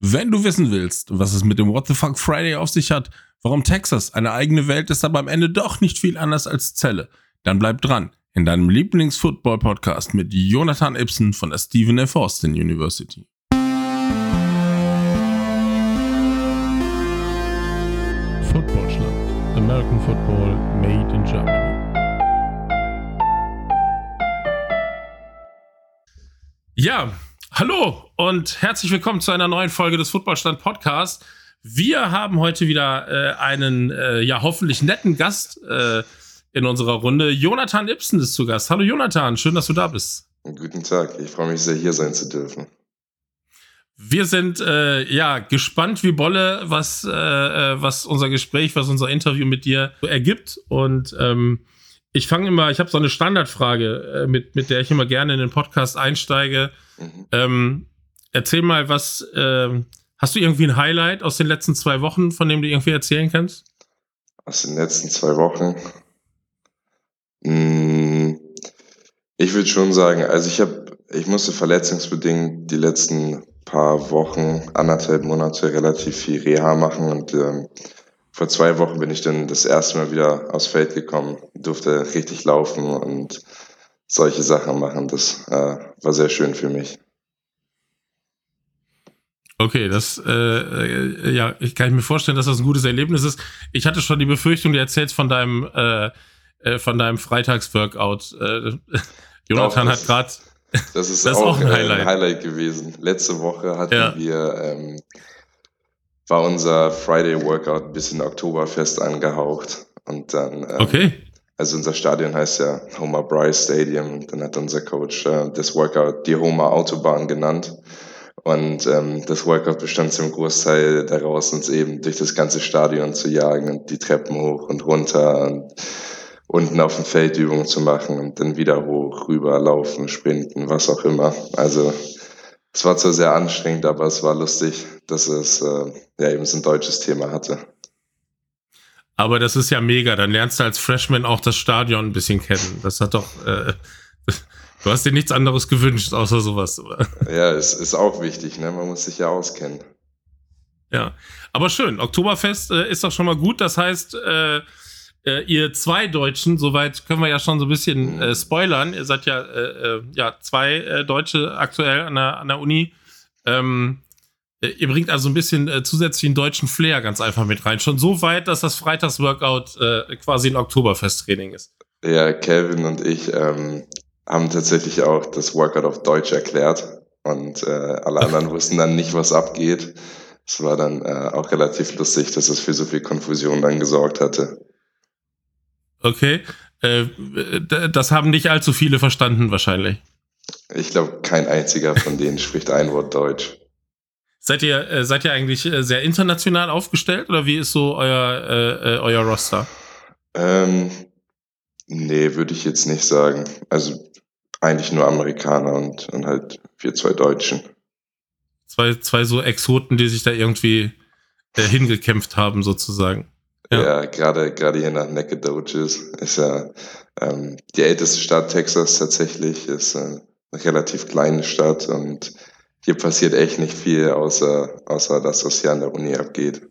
Wenn du wissen willst, was es mit dem What the Fuck Friday auf sich hat, warum Texas eine eigene Welt ist, aber am Ende doch nicht viel anders als Zelle, dann bleib dran in deinem Lieblings-Football-Podcast mit Jonathan Ibsen von der Stephen F. Austin University. Footballschland. American Football made in Germany. Ja, Hallo und herzlich willkommen zu einer neuen Folge des Footballstand Podcast. Wir haben heute wieder äh, einen äh, ja hoffentlich netten Gast äh, in unserer Runde. Jonathan Ibsen ist zu Gast. Hallo Jonathan, schön, dass du da bist. Guten Tag, ich freue mich sehr, hier sein zu dürfen. Wir sind äh, ja gespannt wie Bolle, was, äh, äh, was unser Gespräch, was unser Interview mit dir ergibt. Und ähm, ich fange immer, ich habe so eine Standardfrage, mit, mit der ich immer gerne in den Podcast einsteige. Mhm. Ähm, erzähl mal, was, äh, hast du irgendwie ein Highlight aus den letzten zwei Wochen, von dem du irgendwie erzählen kannst? Aus den letzten zwei Wochen? Hm, ich würde schon sagen, also ich habe, ich musste verletzungsbedingt die letzten paar Wochen, anderthalb Monate relativ viel Reha machen und ähm, vor zwei Wochen bin ich dann das erste Mal wieder aufs Feld gekommen, durfte richtig laufen und solche Sachen machen. Das äh, war sehr schön für mich. Okay, das äh, äh, ja, ich kann mir vorstellen, dass das ein gutes Erlebnis ist. Ich hatte schon die Befürchtung, du erzählst von deinem äh, äh von deinem Freitagsworkout. Äh, Jonathan hat gerade das ist, das auch, auch ein, Highlight. ein, Highlight. gewesen. Letzte Woche hatten ja. wir ähm, war unser Friday Workout ein bisschen Oktoberfest angehaucht und dann ähm, okay. Also unser Stadion heißt ja Homer Bryce Stadium. Dann hat unser Coach äh, das Workout die Homer Autobahn genannt. Und ähm, das Workout bestand zum Großteil daraus, uns eben durch das ganze Stadion zu jagen und die Treppen hoch und runter und unten auf dem Feld Übungen zu machen und dann wieder hoch, rüber, laufen, sprinten, was auch immer. Also es war zwar sehr anstrengend, aber es war lustig, dass es äh, ja eben so ein deutsches Thema hatte. Aber das ist ja mega. Dann lernst du als Freshman auch das Stadion ein bisschen kennen. Das hat doch. Äh, du hast dir nichts anderes gewünscht, außer sowas, oder? Ja, es ist auch wichtig, ne? Man muss sich ja auskennen. Ja, aber schön. Oktoberfest äh, ist doch schon mal gut. Das heißt, äh, äh, ihr zwei Deutschen, soweit können wir ja schon so ein bisschen äh, spoilern. Ihr seid ja, äh, äh, ja zwei äh, Deutsche aktuell an der, an der Uni. Ähm, äh, ihr bringt also ein bisschen zusätzlichen deutschen Flair ganz einfach mit rein. Schon so weit, dass das Freitagsworkout quasi ein Oktoberfest-Training ist. Ja, Kevin und ich ähm, haben tatsächlich auch das Workout auf Deutsch erklärt und alle anderen wussten dann nicht, was abgeht. Es war dann auch relativ lustig, dass es für so viel Konfusion dann gesorgt hatte. Okay, äh, das haben nicht allzu viele verstanden wahrscheinlich. Ich glaube, kein einziger von denen spricht ein Wort Deutsch. Seid ihr, äh, seid ihr eigentlich äh, sehr international aufgestellt oder wie ist so euer, äh, äh, euer Roster? Ähm, nee, würde ich jetzt nicht sagen. Also eigentlich nur Amerikaner und, und halt wir zwei Deutschen. Zwei, zwei so Exoten, die sich da irgendwie hingekämpft haben, sozusagen. Ja, ja gerade gerade hier nach Nacogdoches ist ja ähm, die älteste Stadt Texas tatsächlich, ist äh, eine relativ kleine Stadt und hier passiert echt nicht viel, außer, außer das, was hier an der Uni abgeht.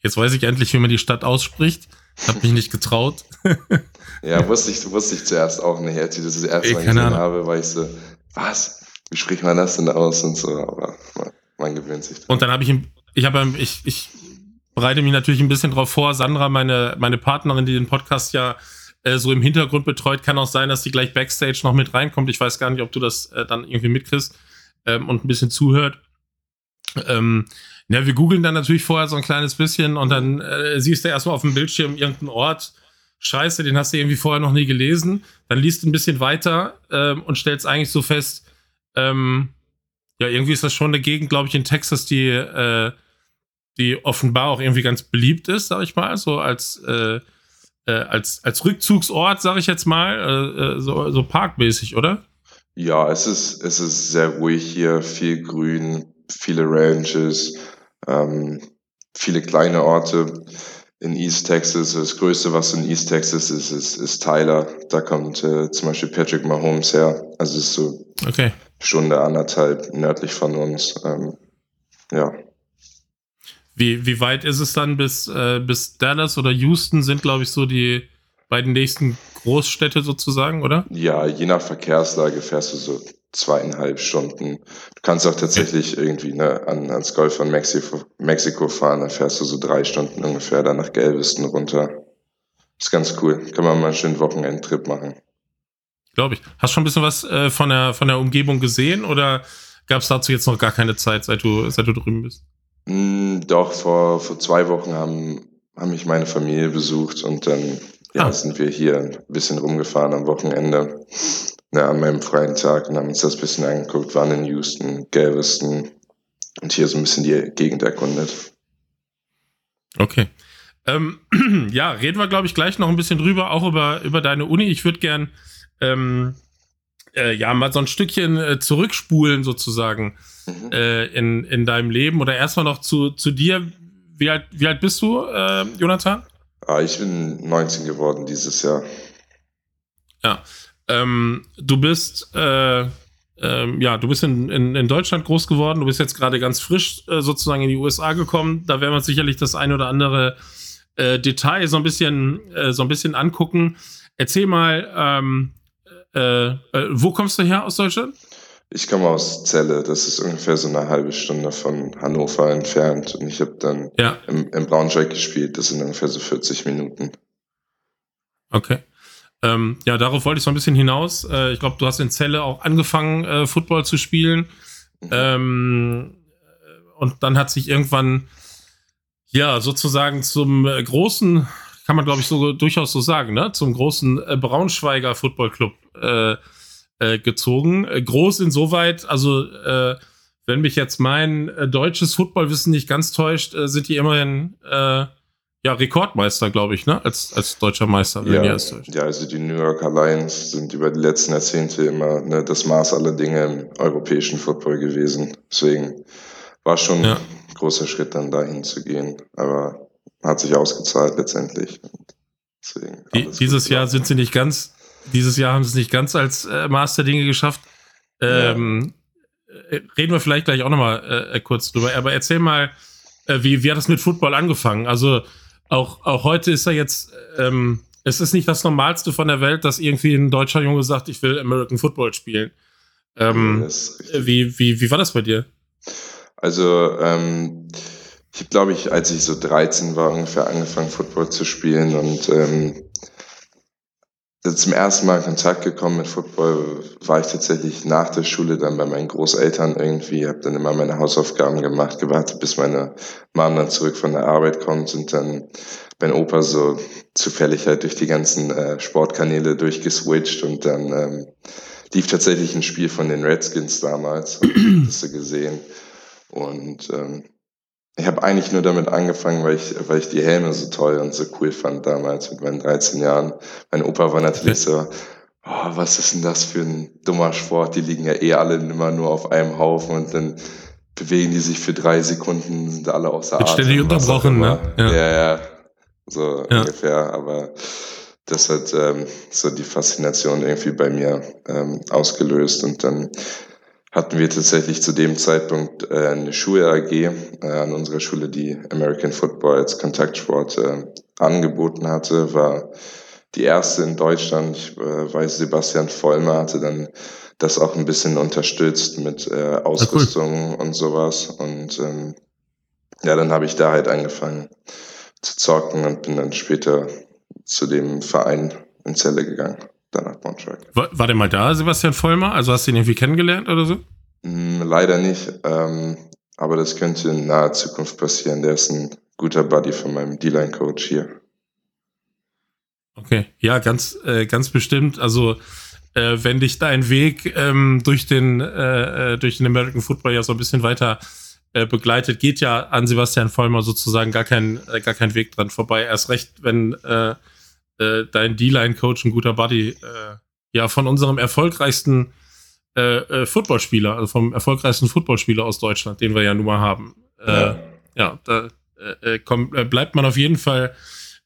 Jetzt weiß ich endlich, wie man die Stadt ausspricht. Hab mich nicht getraut. ja, wusste ich, wusste ich zuerst auch nicht. Als ich das das erste Mal gesehen habe, war ich so, was? Wie spricht man das denn aus und so? Aber man, man gewöhnt sich dran. Und dann habe ich, ich habe, ich, ich bereite mich natürlich ein bisschen drauf vor. Sandra, meine, meine Partnerin, die den Podcast ja äh, so im Hintergrund betreut, kann auch sein, dass sie gleich Backstage noch mit reinkommt. Ich weiß gar nicht, ob du das äh, dann irgendwie mitkriegst ähm, und ein bisschen zuhört. Ähm, ja, wir googeln dann natürlich vorher so ein kleines bisschen und dann äh, siehst du erstmal auf dem Bildschirm irgendeinen Ort. Scheiße, den hast du irgendwie vorher noch nie gelesen. Dann liest du ein bisschen weiter ähm, und stellst eigentlich so fest, ähm, ja, irgendwie ist das schon eine Gegend, glaube ich, in Texas, die, äh, die offenbar auch irgendwie ganz beliebt ist, sag ich mal, so als, äh, äh, als, als Rückzugsort, sag ich jetzt mal, äh, äh so, so parkmäßig, oder? Ja, es ist, es ist sehr ruhig hier, viel Grün, viele Ranches, ähm, viele kleine Orte in East Texas. Das Größte, was in East Texas ist, ist, ist Tyler. Da kommt äh, zum Beispiel Patrick Mahomes her. Also es ist so okay. Stunde, anderthalb nördlich von uns. Ähm, ja. Wie, wie weit ist es dann bis, äh, bis Dallas oder Houston sind, glaube ich, so die beiden nächsten Großstädte sozusagen, oder? Ja, je nach Verkehrslage fährst du so zweieinhalb Stunden. Du kannst auch tatsächlich ja. irgendwie ne, an, ans Golf von Mexiko, Mexiko fahren, dann fährst du so drei Stunden ungefähr dann nach Galveston runter. Ist ganz cool. Kann man mal einen schönen Wochenendtrip machen. Glaube ich. Hast du schon ein bisschen was äh, von, der, von der Umgebung gesehen oder gab es dazu jetzt noch gar keine Zeit, seit du, seit du drüben bist? Mm, doch, vor, vor zwei Wochen haben, haben mich meine Familie besucht und dann ja, ah. sind wir hier ein bisschen rumgefahren am Wochenende, ja, an meinem freien Tag und haben uns das ein bisschen angeguckt, waren in Houston, Galveston und hier so ein bisschen die Gegend erkundet. Okay. Ähm, ja, reden wir, glaube ich, gleich noch ein bisschen drüber, auch über, über deine Uni. Ich würde gern ähm, äh, ja mal so ein Stückchen äh, zurückspulen sozusagen mhm. äh, in, in deinem Leben oder erstmal noch zu, zu dir. Wie alt, wie alt bist du, äh, Jonathan? Ah, ich bin 19 geworden dieses Jahr. Ja. Ähm, du bist äh, ähm, ja, du bist in, in, in Deutschland groß geworden, du bist jetzt gerade ganz frisch äh, sozusagen in die USA gekommen. Da werden wir uns sicherlich das ein oder andere äh, Detail so ein bisschen, äh, so ein bisschen angucken. Erzähl mal, ähm, äh, äh, wo kommst du her aus Deutschland? Ich komme aus Celle, das ist ungefähr so eine halbe Stunde von Hannover entfernt. Und ich habe dann ja. im, im Braunschweig gespielt, das sind ungefähr so 40 Minuten. Okay. Ähm, ja, darauf wollte ich so ein bisschen hinaus. Äh, ich glaube, du hast in Celle auch angefangen, äh, Football zu spielen. Mhm. Ähm, und dann hat sich irgendwann, ja, sozusagen zum äh, großen, kann man glaube ich so durchaus so sagen, ne, zum großen äh, Braunschweiger Footballclub äh, äh, gezogen. Äh, groß insoweit, also äh, wenn mich jetzt mein äh, deutsches Footballwissen nicht ganz täuscht, äh, sind die immerhin äh, ja Rekordmeister, glaube ich, ne? Als, als deutscher Meister. Ja, ja, also die New Yorker Lions sind über die letzten Jahrzehnte immer ne, das Maß aller Dinge im europäischen Football gewesen. Deswegen war schon ja. ein großer Schritt, dann dahin zu gehen. Aber hat sich ausgezahlt letztendlich. Deswegen die, dieses Jahr sind sie nicht ganz dieses Jahr haben sie es nicht ganz als äh, Master Dinge geschafft. Ähm, ja. Äh, reden wir vielleicht gleich auch nochmal äh, kurz drüber. Aber erzähl mal, äh, wie, wie hat das mit Football angefangen? Also auch, auch heute ist er jetzt, ähm, es ist nicht das Normalste von der Welt, dass irgendwie ein deutscher Junge sagt, ich will American Football spielen. Ähm, ja, wie, wie, wie war das bei dir? Also, ähm, ich glaube ich, als ich so 13 war, ungefähr angefangen, Football zu spielen und ähm, zum ersten Mal in Kontakt gekommen mit Football war ich tatsächlich nach der Schule dann bei meinen Großeltern irgendwie, habe dann immer meine Hausaufgaben gemacht, gewartet, bis meine Mom dann zurück von der Arbeit kommt und dann mein Opa so zufällig halt durch die ganzen äh, Sportkanäle durchgeswitcht und dann ähm, lief tatsächlich ein Spiel von den Redskins damals, hast du gesehen. Und ähm, ich habe eigentlich nur damit angefangen, weil ich, weil ich die Helme so toll und so cool fand damals mit meinen 13 Jahren. Mein Opa war natürlich so, oh, was ist denn das für ein dummer Sport? Die liegen ja eh alle immer nur auf einem Haufen und dann bewegen die sich für drei Sekunden, sind alle außer Atem. Ständig unterbrochen, ne? Ja, ja, ja so ja. ungefähr. Aber das hat ähm, so die Faszination irgendwie bei mir ähm, ausgelöst und dann hatten wir tatsächlich zu dem Zeitpunkt äh, eine Schul-AG äh, an unserer Schule, die American Football als Kontaktsport äh, angeboten hatte, war die erste in Deutschland. Ich äh, weiß, Sebastian Vollmer hatte dann das auch ein bisschen unterstützt mit äh, Ausrüstung cool. und sowas. Und ähm, ja, dann habe ich da halt angefangen zu zocken und bin dann später zu dem Verein in Celle gegangen danach Braunschweig. War, war der mal da, Sebastian Vollmer? Also hast du ihn irgendwie kennengelernt oder so? Mm, leider nicht, ähm, aber das könnte in naher Zukunft passieren. Der ist ein guter Buddy von meinem D-Line-Coach hier. Okay, ja, ganz, äh, ganz bestimmt. Also äh, wenn dich dein Weg ähm, durch den äh, äh durch den American Football ja so ein bisschen weiter äh, begleitet, geht ja an Sebastian Vollmer sozusagen gar kein äh, gar kein Weg dran vorbei. Erst recht, wenn äh, dein D-Line-Coach, ein guter Buddy, äh, ja, von unserem erfolgreichsten äh, äh, Footballspieler, also vom erfolgreichsten Footballspieler aus Deutschland, den wir ja nun mal haben. Äh, ja. ja, da äh, kommt, äh, bleibt man auf jeden Fall,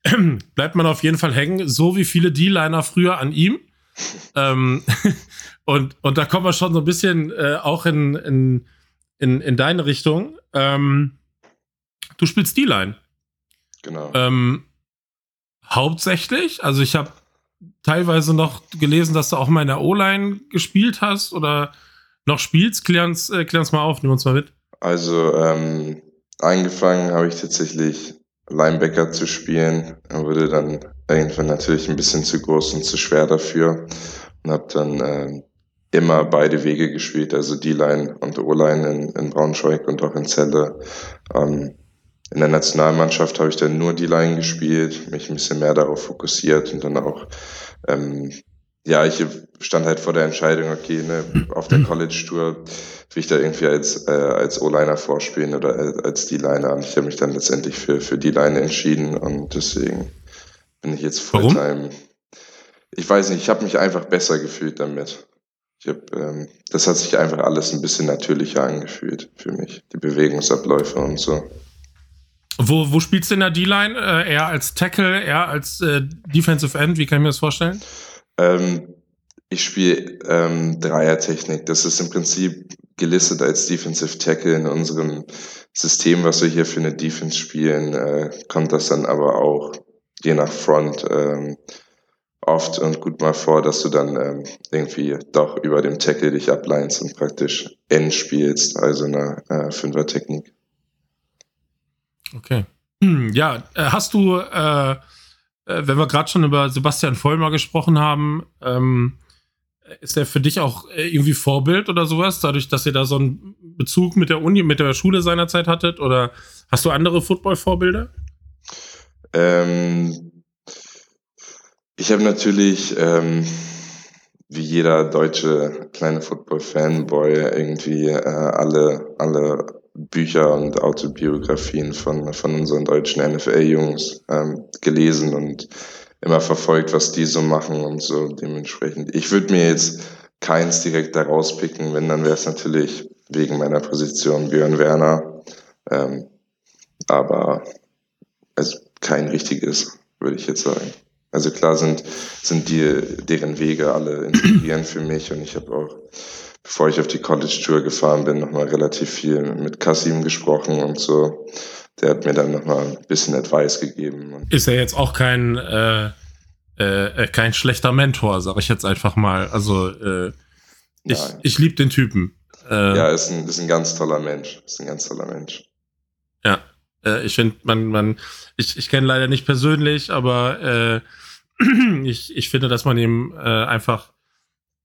bleibt man auf jeden Fall hängen, so wie viele D-Liner früher an ihm. ähm, und, und da kommen wir schon so ein bisschen auch in, in in, in deine Richtung. Ähm, du spielst D-Line. Genau. Ähm, hauptsächlich, also ich habe teilweise noch gelesen, dass du auch mal in der O-Line gespielt hast oder noch spielst. Klär uns, äh, klär uns mal auf, nimm uns mal mit. Also ähm, angefangen habe ich tatsächlich Linebacker zu spielen. Wurde dann irgendwann natürlich ein bisschen zu groß und zu schwer dafür und habe dann äh, immer beide Wege gespielt, also D-Line und O-Line in, in Braunschweig und auch in Celle. Ähm, in der Nationalmannschaft habe ich dann nur D-Line gespielt, mich ein bisschen mehr darauf fokussiert und dann auch, ähm, ja, ich stand halt vor der Entscheidung, okay, ne, auf der College-Tour will ich da irgendwie als, äh, als O-Liner vorspielen oder als D-Liner und ich habe mich dann letztendlich für, für D-Line entschieden und deswegen bin ich jetzt Fulltime. Ich weiß nicht, ich habe mich einfach besser gefühlt damit. Ich hab, ähm, das hat sich einfach alles ein bisschen natürlicher angefühlt für mich, die Bewegungsabläufe und so. Wo, wo spielst du in der D-Line? Äh, eher als Tackle, eher als äh, Defensive End? Wie kann ich mir das vorstellen? Ähm, ich spiele ähm, Dreiertechnik. Das ist im Prinzip gelistet als Defensive Tackle in unserem System, was wir hier für eine Defense spielen, äh, kommt das dann aber auch je nach Front ähm, oft und gut mal vor, dass du dann ähm, irgendwie doch über dem Tackle dich ableinst und praktisch N spielst, also eine äh, Fünfer-Technik. Okay. Hm, ja, äh, hast du, äh, äh, wenn wir gerade schon über Sebastian Vollmer gesprochen haben, ähm, ist er für dich auch äh, irgendwie Vorbild oder sowas, dadurch, dass ihr da so einen Bezug mit der Uni, mit der Schule seinerzeit hattet? Oder hast du andere Football-Vorbilder? Ähm, ich habe natürlich, ähm, wie jeder deutsche kleine Football-Fanboy, irgendwie äh, alle, alle Bücher und Autobiografien von, von unseren deutschen NFL-Jungs ähm, gelesen und immer verfolgt, was die so machen und so dementsprechend. Ich würde mir jetzt keins direkt da rauspicken, wenn, dann wäre es natürlich wegen meiner Position Björn Werner. Ähm, aber also kein richtiges, würde ich jetzt sagen. Also klar sind, sind die, deren Wege alle inspirierend für mich und ich habe auch, bevor ich auf die College Tour gefahren bin, nochmal relativ viel mit Kasim gesprochen und so. Der hat mir dann nochmal ein bisschen Advice gegeben. Ist er jetzt auch kein, äh, äh, kein schlechter Mentor, sag ich jetzt einfach mal. Also äh, ich, ich liebe den Typen. Äh, ja, ist ein, ist ein ganz toller Mensch. Ist ein ganz toller Mensch. Ja, äh, ich finde, man, man, ich, ich kenne leider nicht persönlich, aber äh, ich, ich finde, dass man ihm äh, einfach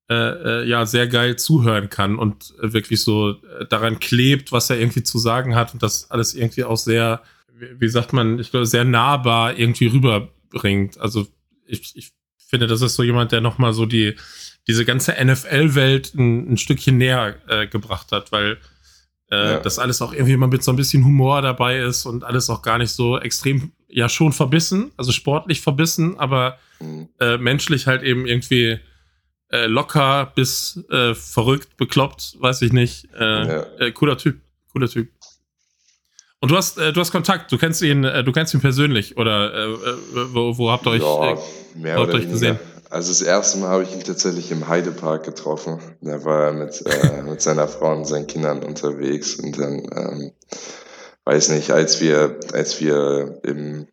äh, äh, ja sehr geil zuhören kann und wirklich so äh, daran klebt, was er irgendwie zu sagen hat und das alles irgendwie auch sehr, wie, wie sagt man, ich glaube, sehr nahbar irgendwie rüberbringt. Also ich, ich finde, das ist so jemand, der nochmal so die, diese ganze NFL-Welt ein, ein Stückchen näher äh, gebracht hat, weil äh, ja. dass alles auch irgendwie mal mit so ein bisschen Humor dabei ist und alles auch gar nicht so extrem, ja schon verbissen, also sportlich verbissen, aber mhm. äh, menschlich halt eben irgendwie äh, locker bis äh, verrückt, bekloppt, weiß ich nicht. Äh, ja. Äh, cooler Typ, cooler Typ. Und du hast, du hast Kontakt, du kennst ihn, du kennst ihn persönlich oder wo, wo habt ihr euch, ja, mehr habt euch gesehen? Also das erste Mal habe ich ihn tatsächlich im Heidepark getroffen. Da war er mit, äh, mit seiner Frau und seinen Kindern unterwegs. Und dann, ähm, weiß nicht, als wir, als wir im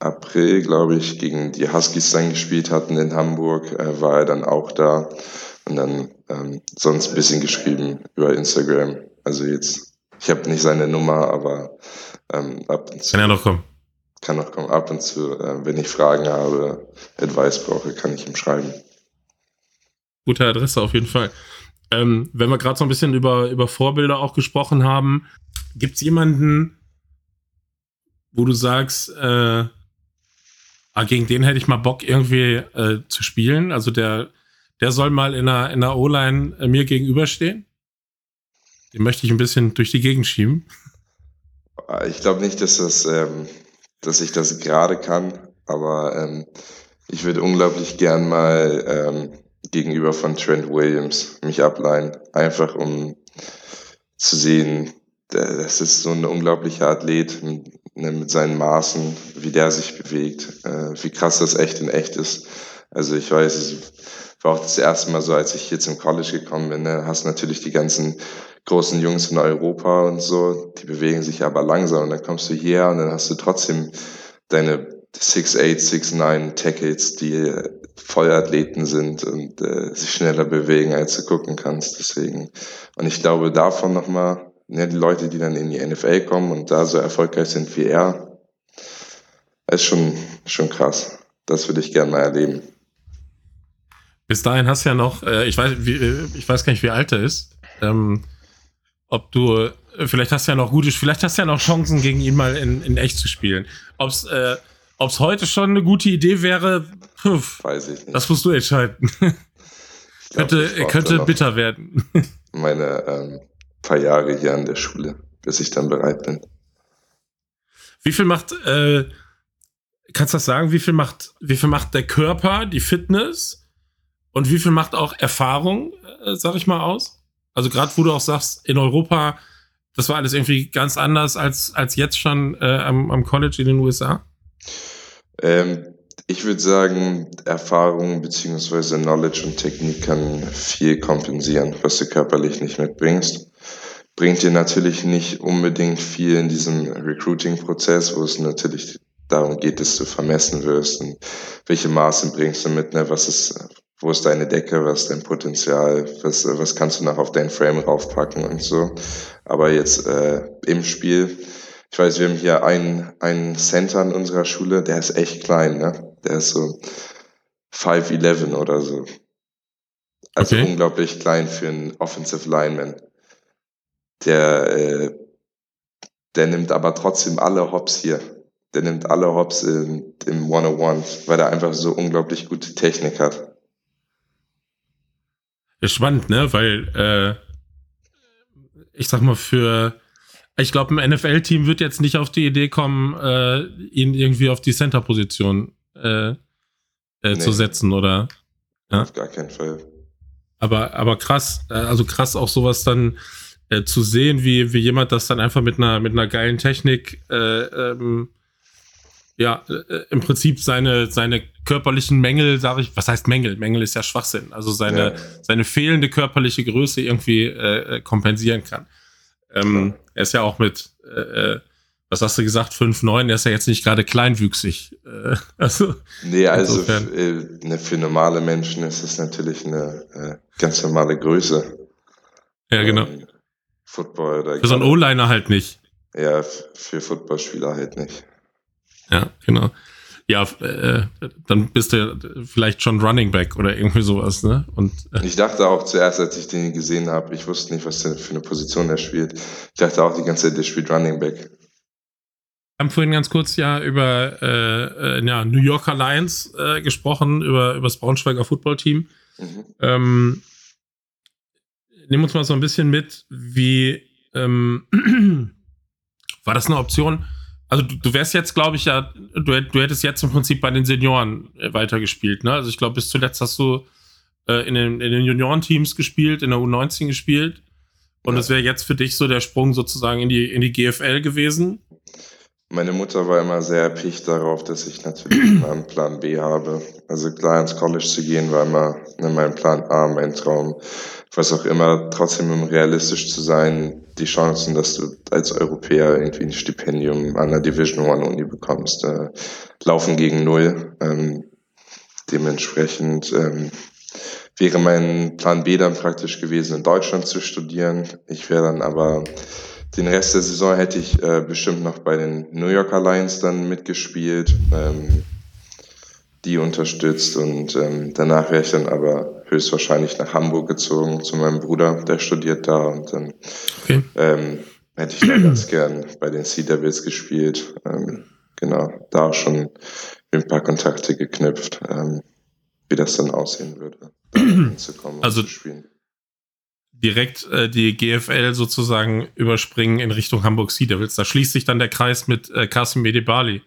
April, glaube ich, gegen die Huskies dann gespielt hatten in Hamburg, äh, war er dann auch da. Und dann ähm, sonst ein bisschen geschrieben über Instagram. Also jetzt, ich habe nicht seine Nummer, aber ähm, ab und zu. Kann ja noch kommen kann noch kommen. Ab und zu, äh, wenn ich Fragen habe, Advice brauche, kann ich ihm schreiben. Gute Adresse auf jeden Fall. Ähm, wenn wir gerade so ein bisschen über, über Vorbilder auch gesprochen haben, gibt es jemanden, wo du sagst, äh, ah, gegen den hätte ich mal Bock irgendwie äh, zu spielen? Also der, der soll mal in der, in der O-Line äh, mir gegenüberstehen? Den möchte ich ein bisschen durch die Gegend schieben. Ich glaube nicht, dass das ähm, dass ich das gerade kann, aber ähm, ich würde unglaublich gern mal ähm, gegenüber von Trent Williams mich ableihen, einfach um zu sehen, das ist so ein unglaublicher Athlet ne, mit seinen Maßen, wie der sich bewegt, äh, wie krass das echt in echt ist. Also ich weiß, es war auch das erste Mal so, als ich hier zum College gekommen bin, ne, hast natürlich die ganzen großen Jungs in Europa und so, die bewegen sich aber langsam und dann kommst du hierher und dann hast du trotzdem deine 6'8, 6'9 Tackles, die Vollathleten sind und äh, sich schneller bewegen, als du gucken kannst. Deswegen. Und ich glaube, davon nochmal, ne, die Leute, die dann in die NFL kommen und da so erfolgreich sind wie er, ist schon, schon krass. Das würde ich gerne mal erleben. Bis dahin hast du ja noch, äh, ich, weiß, wie, äh, ich weiß gar nicht, wie alt er ist. Ähm, ob du, äh, vielleicht hast du ja noch gute, vielleicht hast du ja noch Chancen, gegen ihn mal in, in echt zu spielen. Ob es äh, heute schon eine gute Idee wäre, pf, weiß ich nicht. Das musst du entscheiden. könnte könnte bitter werden. meine ähm, paar Jahre hier an der Schule, bis ich dann bereit bin. Wie viel macht, äh, kannst du das sagen, wie viel macht, wie viel macht der Körper, die Fitness und wie viel macht auch Erfahrung, äh, sag ich mal, aus? Also gerade wo du auch sagst, in Europa, das war alles irgendwie ganz anders als, als jetzt schon äh, am, am College in den USA? Ähm, ich würde sagen, Erfahrung bzw. Knowledge und Technik kann viel kompensieren, was du körperlich nicht mitbringst. Bringt dir natürlich nicht unbedingt viel in diesem Recruiting-Prozess, wo es natürlich darum geht, dass du vermessen wirst und welche Maße bringst du mit, ne? was ist wo ist deine Decke, was ist dein Potenzial, was, was kannst du noch auf dein Frame raufpacken und so. Aber jetzt äh, im Spiel, ich weiß, wir haben hier einen, einen Center in unserer Schule, der ist echt klein, ne? Der ist so 5'11 oder so. Also okay. unglaublich klein für einen Offensive Lineman. Der, äh, der nimmt aber trotzdem alle Hops hier. Der nimmt alle Hops in, im 101, weil er einfach so unglaublich gute Technik hat. Ist spannend, ne? Weil, äh, ich sag mal, für, ich glaube, ein NFL-Team wird jetzt nicht auf die Idee kommen, äh, ihn irgendwie auf die Center-Position äh, äh, nee. zu setzen, oder? Ja? Auf gar keinen Fall. Aber, aber krass, äh, also krass auch sowas dann äh, zu sehen, wie, wie jemand das dann einfach mit einer, mit einer geilen Technik äh, ähm, ja, äh, im Prinzip seine, seine körperlichen Mängel, sage ich, was heißt Mängel? Mängel ist ja Schwachsinn. Also seine, ja. seine fehlende körperliche Größe irgendwie äh, äh kompensieren kann. Ähm, er ist ja auch mit, was hast du gesagt, 5'9, er ist ja jetzt nicht gerade kleinwüchsig. Also, nee, also ne, für normale Menschen ist es natürlich eine ganz normale Größe. Ja, genau. Ähm, Football oder Für so einen O-Liner halt nicht. Ja, für Footballspieler halt nicht. Ja, genau. Ja, äh, dann bist du vielleicht schon Running Back oder irgendwie sowas, ne? Und, äh, ich dachte auch zuerst, als ich den gesehen habe, ich wusste nicht, was der für eine Position er spielt. Ich dachte auch die ganze Zeit, der spielt Running Back. Wir haben vorhin ganz kurz ja über äh, äh, ja, New Yorker Lions äh, gesprochen, über, über das Braunschweiger Footballteam. Mhm. Ähm, nehmen uns mal so ein bisschen mit, wie ähm, war das eine Option? Also du, du wärst jetzt, glaube ich, ja, du, du hättest jetzt im Prinzip bei den Senioren äh, weitergespielt, ne? Also ich glaube, bis zuletzt hast du äh, in den, in den Juniorenteams gespielt, in der U19 gespielt. Und es ja. wäre jetzt für dich so der Sprung sozusagen in die, in die GFL gewesen. Meine Mutter war immer sehr erpicht darauf, dass ich natürlich einen Plan B habe. Also klar ins College zu gehen war immer mein Plan A, mein Traum was auch immer, trotzdem um realistisch zu sein, die Chancen, dass du als Europäer irgendwie ein Stipendium an der Division One Uni bekommst, äh, laufen gegen null. Ähm, dementsprechend ähm, wäre mein Plan B dann praktisch gewesen, in Deutschland zu studieren. Ich wäre dann aber den Rest der Saison hätte ich äh, bestimmt noch bei den New Yorker Lions dann mitgespielt, ähm, die unterstützt und ähm, danach wäre ich dann aber höchstwahrscheinlich nach Hamburg gezogen zu meinem Bruder, der studiert da und dann okay. ähm, hätte ich da ganz gern bei den Sea Devils gespielt. Ähm, genau, da schon ein paar Kontakte geknüpft, ähm, wie das dann aussehen würde, hinzukommen also, und zu spielen. Direkt äh, die GFL sozusagen überspringen in Richtung Hamburg Sea Devils. Da schließt sich dann der Kreis mit äh, Kasim Medebali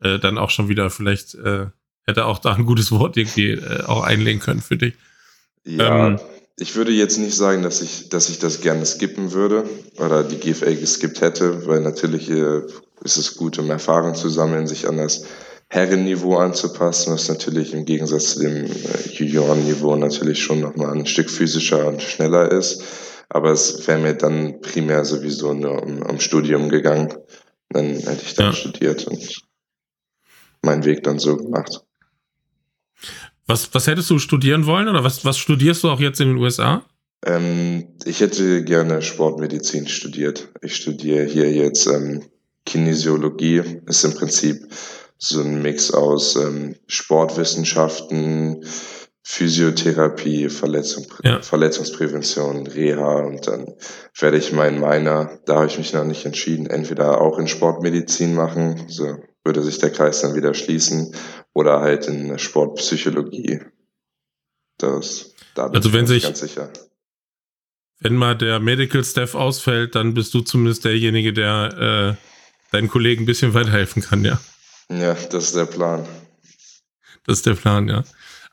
äh, dann auch schon wieder. Vielleicht äh, hätte auch da ein gutes Wort irgendwie äh, auch einlegen können für dich. Ja, ähm, ich würde jetzt nicht sagen, dass ich, dass ich das gerne skippen würde oder die GFL geskippt hätte, weil natürlich äh, ist es gut, um Erfahrung zu sammeln, sich an das Herrenniveau anzupassen, was natürlich im Gegensatz zu dem äh, Juniorenniveau natürlich schon nochmal ein Stück physischer und schneller ist. Aber es wäre mir dann primär sowieso nur um, um Studium gegangen. Dann hätte ich dann ja. studiert und meinen Weg dann so gemacht. Was, was hättest du studieren wollen oder was, was studierst du auch jetzt in den USA? Ähm, ich hätte gerne Sportmedizin studiert. Ich studiere hier jetzt ähm, Kinesiologie. Ist im Prinzip so ein Mix aus ähm, Sportwissenschaften, Physiotherapie, Verletzung, ja. Verletzungsprävention, Reha und dann werde ich meinen Minor, da habe ich mich noch nicht entschieden, entweder auch in Sportmedizin machen, so würde sich der Kreis dann wieder schließen, oder halt in Sportpsychologie. Das, da bin also ich wenn sich, ganz sicher. Wenn mal der Medical Staff ausfällt, dann bist du zumindest derjenige, der äh, deinen Kollegen ein bisschen weiterhelfen kann, ja. Ja, das ist der Plan. Das ist der Plan, ja.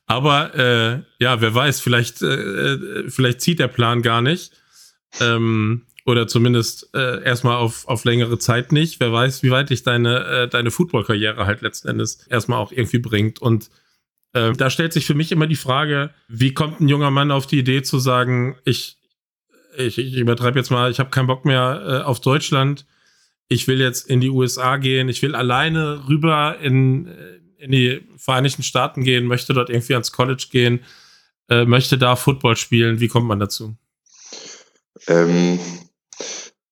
Aber äh, ja, wer weiß, vielleicht, äh, äh, vielleicht zieht der Plan gar nicht. Ähm, oder zumindest äh, erstmal auf, auf längere Zeit nicht. Wer weiß, wie weit dich deine, äh, deine Football-Karriere halt letzten Endes erstmal auch irgendwie bringt. Und äh, da stellt sich für mich immer die Frage, wie kommt ein junger Mann auf die Idee zu sagen, ich, ich, ich übertreibe jetzt mal, ich habe keinen Bock mehr äh, auf Deutschland, ich will jetzt in die USA gehen, ich will alleine rüber in, in die Vereinigten Staaten gehen, möchte dort irgendwie ans College gehen, äh, möchte da Football spielen. Wie kommt man dazu? Ähm,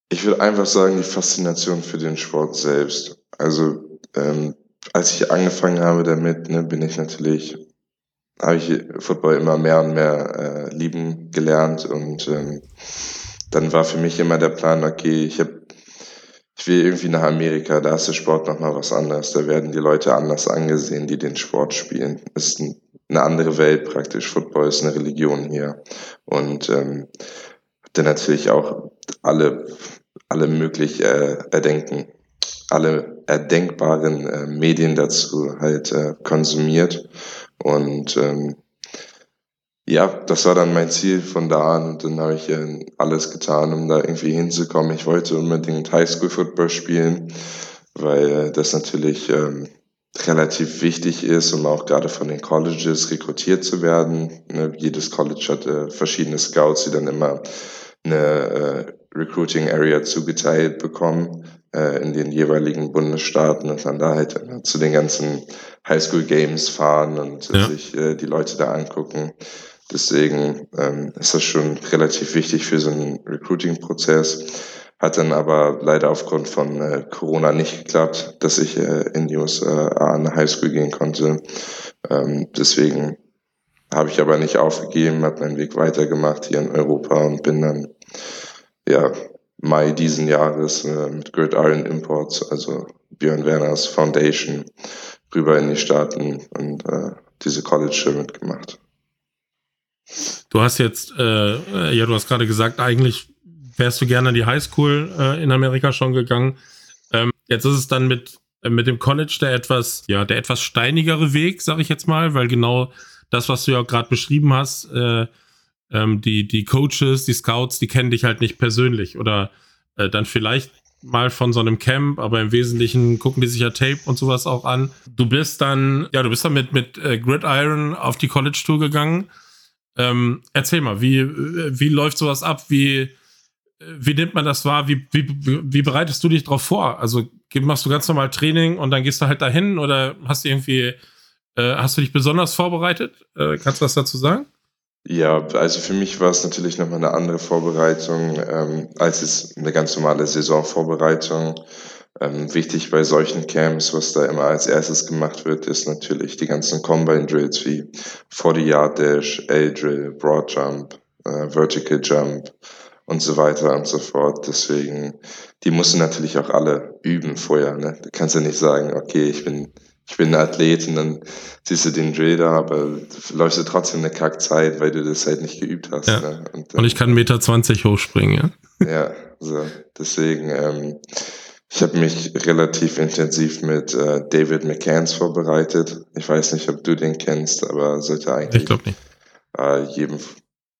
ich würde einfach sagen, die Faszination für den Sport selbst. Also ähm, als ich angefangen habe damit, ne, bin ich natürlich, habe ich Football immer mehr und mehr äh, lieben gelernt und ähm, dann war für mich immer der Plan, okay, ich habe ich will irgendwie nach Amerika, da ist der Sport nochmal was anderes. Da werden die Leute anders angesehen, die den Sport spielen. Es ist eine andere Welt praktisch. Football ist eine Religion hier. Und ähm, dann natürlich auch alle, alle möglich äh, erdenken, alle erdenkbaren äh, Medien dazu halt äh, konsumiert. Und ähm, ja, das war dann mein Ziel von da an und dann habe ich äh, alles getan, um da irgendwie hinzukommen. Ich wollte unbedingt Highschool-Football spielen, weil das natürlich ähm, relativ wichtig ist, um auch gerade von den Colleges rekrutiert zu werden. Ne, jedes College hat äh, verschiedene Scouts, die dann immer eine äh, Recruiting Area zugeteilt bekommen äh, in den jeweiligen Bundesstaaten und dann da halt äh, zu den ganzen Highschool Games fahren und ja. sich äh, die Leute da angucken. Deswegen ähm, ist das schon relativ wichtig für so einen Recruiting-Prozess. Hat dann aber leider aufgrund von äh, Corona nicht geklappt, dass ich äh, in die USA an eine Highschool gehen konnte. Ähm, deswegen habe ich aber nicht aufgegeben, habe meinen Weg weitergemacht hier in Europa und bin dann ja Mai diesen Jahres äh, mit Gridiron Imports, also Björn Werners Foundation, rüber in die Staaten und äh, diese College mitgemacht. Du hast jetzt, äh, äh, ja, du hast gerade gesagt, eigentlich wärst du gerne in die Highschool äh, in Amerika schon gegangen. Ähm, jetzt ist es dann mit, äh, mit dem College der etwas, ja, der etwas steinigere Weg, sag ich jetzt mal, weil genau das, was du ja gerade beschrieben hast, äh, ähm, die, die Coaches, die Scouts, die kennen dich halt nicht persönlich oder äh, dann vielleicht mal von so einem Camp, aber im Wesentlichen gucken die sich ja Tape und sowas auch an. Du bist dann, ja, du bist dann mit, mit Gridiron auf die College Tour gegangen ähm, erzähl mal, wie, wie läuft sowas ab? Wie, wie nimmt man das wahr? Wie, wie, wie bereitest du dich darauf vor? Also machst du ganz normal Training und dann gehst du halt dahin oder hast du irgendwie, äh, hast du dich besonders vorbereitet? Äh, kannst du was dazu sagen? Ja, also für mich war es natürlich nochmal eine andere Vorbereitung ähm, als es eine ganz normale Saisonvorbereitung. Ähm, wichtig bei solchen Camps, was da immer als erstes gemacht wird, ist natürlich die ganzen Combine Drills wie 40 Yard Dash, L-Drill, Broad Jump, äh, Vertical Jump und so weiter und so fort. Deswegen, die mussten natürlich auch alle üben vorher. Ne? Du kannst ja nicht sagen, okay, ich bin ich bin ein Athlet und dann siehst du den Drill da, aber läufst du trotzdem eine Kackzeit, weil du das halt nicht geübt hast. Ja. Ne? Und, und, ich kann 1,20 Meter hochspringen, ja? Ja, so. Deswegen, ähm, ich habe mich relativ intensiv mit äh, David McCanns vorbereitet. Ich weiß nicht, ob du den kennst, aber sollte eigentlich ich nicht. Äh, jedem,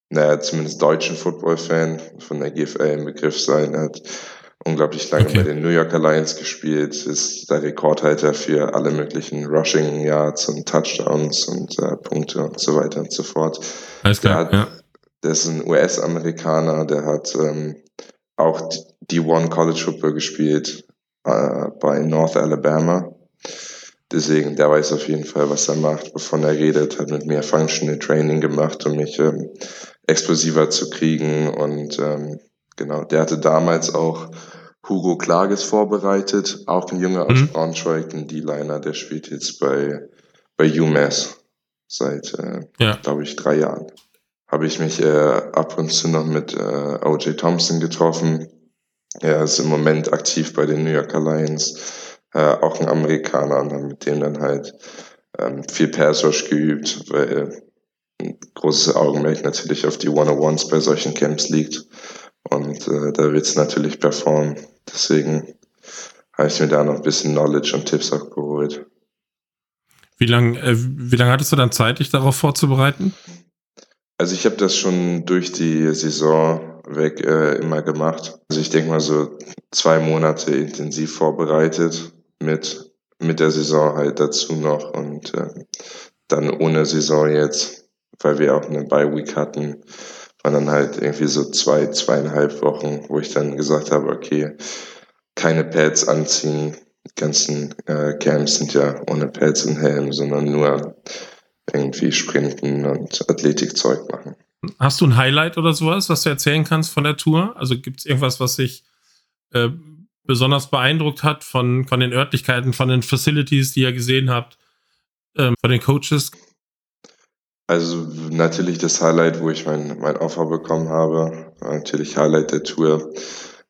naja, zumindest deutschen Football-Fan von der GFL im Begriff sein. Er hat unglaublich lange okay. bei den New York Alliance gespielt, ist der Rekordhalter für alle möglichen Rushing Yards und Touchdowns und äh, Punkte und so weiter und so fort. Alles klar, hat, ja. Der ist ein US-Amerikaner, der hat ähm, auch die One College Football gespielt äh, bei North Alabama. Deswegen, der weiß auf jeden Fall, was er macht, wovon er redet, hat mit mir Functional Training gemacht, um mich ähm, explosiver zu kriegen. Und ähm, genau, der hatte damals auch Hugo Klages vorbereitet, auch ein Junge aus mhm. Braunschweig, ein D-Liner, der spielt jetzt bei, bei UMass seit, äh, ja. glaube ich, drei Jahren. Habe ich mich äh, ab und zu noch mit äh, OJ Thompson getroffen. Er ist im Moment aktiv bei den New Yorker Lions, äh, auch ein Amerikaner und mit dem dann halt ähm, viel Pass geübt, weil ein großes Augenmerk natürlich auf die One-on-Ones bei solchen Camps liegt. Und äh, da wird es natürlich performen. Deswegen habe ich mir da noch ein bisschen Knowledge und Tipps auch geholt. Wie lange äh, lang hattest du dann Zeit, dich darauf vorzubereiten? Also ich habe das schon durch die Saison weg äh, immer gemacht. Also ich denke mal so zwei Monate intensiv vorbereitet mit, mit der Saison halt dazu noch und äh, dann ohne Saison jetzt, weil wir auch eine Bye-Week hatten, waren dann halt irgendwie so zwei, zweieinhalb Wochen, wo ich dann gesagt habe, okay, keine Pads anziehen. Die ganzen äh, Camps sind ja ohne Pads und Helm, sondern nur irgendwie Sprinten und Athletikzeug machen. Hast du ein Highlight oder sowas, was du erzählen kannst von der Tour? Also gibt es irgendwas, was dich äh, besonders beeindruckt hat von, von den Örtlichkeiten, von den Facilities, die ihr gesehen habt, ähm, von den Coaches? Also natürlich das Highlight, wo ich mein, mein Offer bekommen habe, natürlich Highlight der Tour.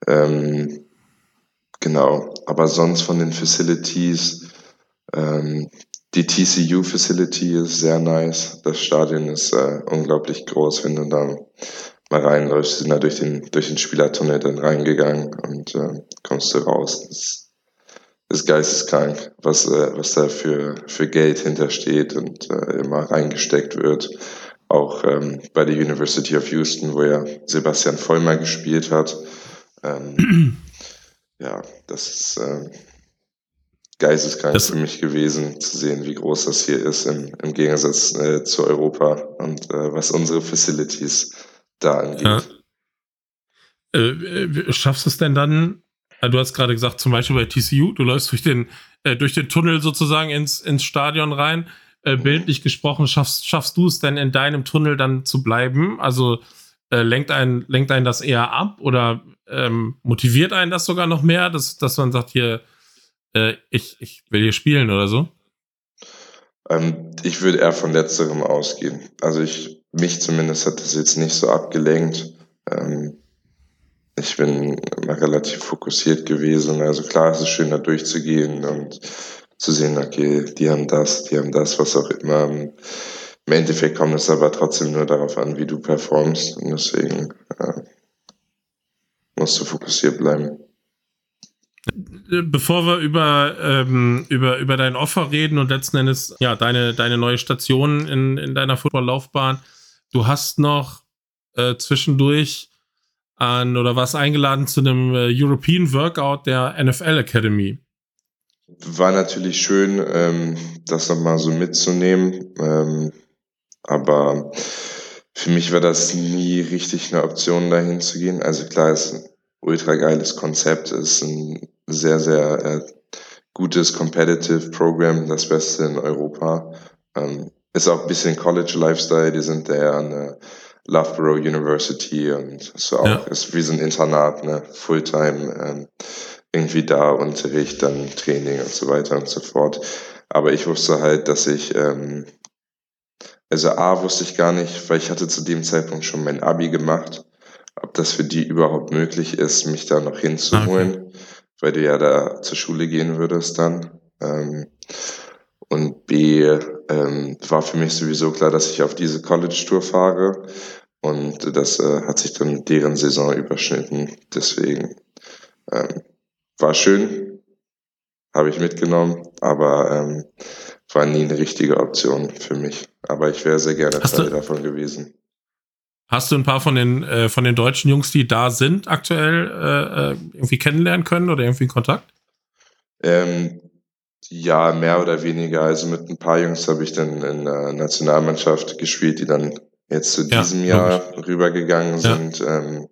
Ähm, genau, aber sonst von den Facilities, ähm, die TCU Facility ist sehr nice. Das Stadion ist äh, unglaublich groß, wenn du da mal reinläufst. Sind da durch den, durch den Spielertunnel dann reingegangen und äh, kommst du raus. Das ist geisteskrank, was, äh, was da für, für Geld hintersteht und äh, immer reingesteckt wird. Auch ähm, bei der University of Houston, wo ja Sebastian Vollmer gespielt hat. Ähm, ja, das ist äh, geisteskrank das für mich gewesen, zu sehen, wie groß das hier ist, im, im Gegensatz äh, zu Europa und äh, was unsere Facilities da angeht. Ja. Äh, äh schaffst du es denn dann, Du hast gerade gesagt, zum Beispiel bei TCU, du läufst durch den, äh, durch den Tunnel sozusagen ins, ins Stadion rein. Äh, bildlich gesprochen, schaffst, schaffst du es denn in deinem Tunnel dann zu bleiben? Also äh, lenkt, ein, lenkt einen das eher ab oder ähm, motiviert einen das sogar noch mehr, dass, dass man sagt, hier, äh, ich, ich will hier spielen oder so? Ähm, ich würde eher von letzterem ausgehen. Also ich, mich zumindest hat das jetzt nicht so abgelenkt. Ähm, ich bin relativ fokussiert gewesen. Also klar, es ist schön, da durchzugehen und zu sehen, okay, die haben das, die haben das, was auch immer. Im Endeffekt kommt es aber trotzdem nur darauf an, wie du performst. Und deswegen äh, musst du fokussiert bleiben. Bevor wir über, ähm, über, über dein Offer reden und letzten Endes ja, deine, deine neue Station in, in deiner Footballlaufbahn, du hast noch äh, zwischendurch an oder warst eingeladen zu einem äh, European Workout der NFL Academy. War natürlich schön, ähm, das nochmal so mitzunehmen. Ähm, aber für mich war das nie richtig eine Option, dahin zu gehen. Also klar, es ist ein ultra geiles Konzept, es ist ein sehr, sehr äh, gutes Competitive Program, das Beste in Europa. Ähm, ist auch ein bisschen College Lifestyle, die sind da eine Loughborough University und so auch ja. ist wie so ein Internat, ne? Fulltime ähm, irgendwie da, Unterricht, dann Training und so weiter und so fort. Aber ich wusste halt, dass ich, ähm, also A wusste ich gar nicht, weil ich hatte zu dem Zeitpunkt schon mein Abi gemacht, ob das für die überhaupt möglich ist, mich da noch hinzuholen, okay. Weil du ja da zur Schule gehen würdest dann. Ähm, und B ähm, war für mich sowieso klar, dass ich auf diese College-Tour fahre. Und das äh, hat sich dann mit deren Saison überschnitten. Deswegen ähm, war schön, habe ich mitgenommen, aber ähm, war nie eine richtige Option für mich. Aber ich wäre sehr gerne Teil davon gewesen. Hast du ein paar von den, äh, von den deutschen Jungs, die da sind, aktuell äh, äh irgendwie kennenlernen können oder irgendwie in Kontakt? Ähm, ja, mehr oder weniger. Also mit ein paar Jungs habe ich dann in der Nationalmannschaft gespielt, die dann jetzt zu diesem ja, Jahr rübergegangen sind. Ja. Ähm,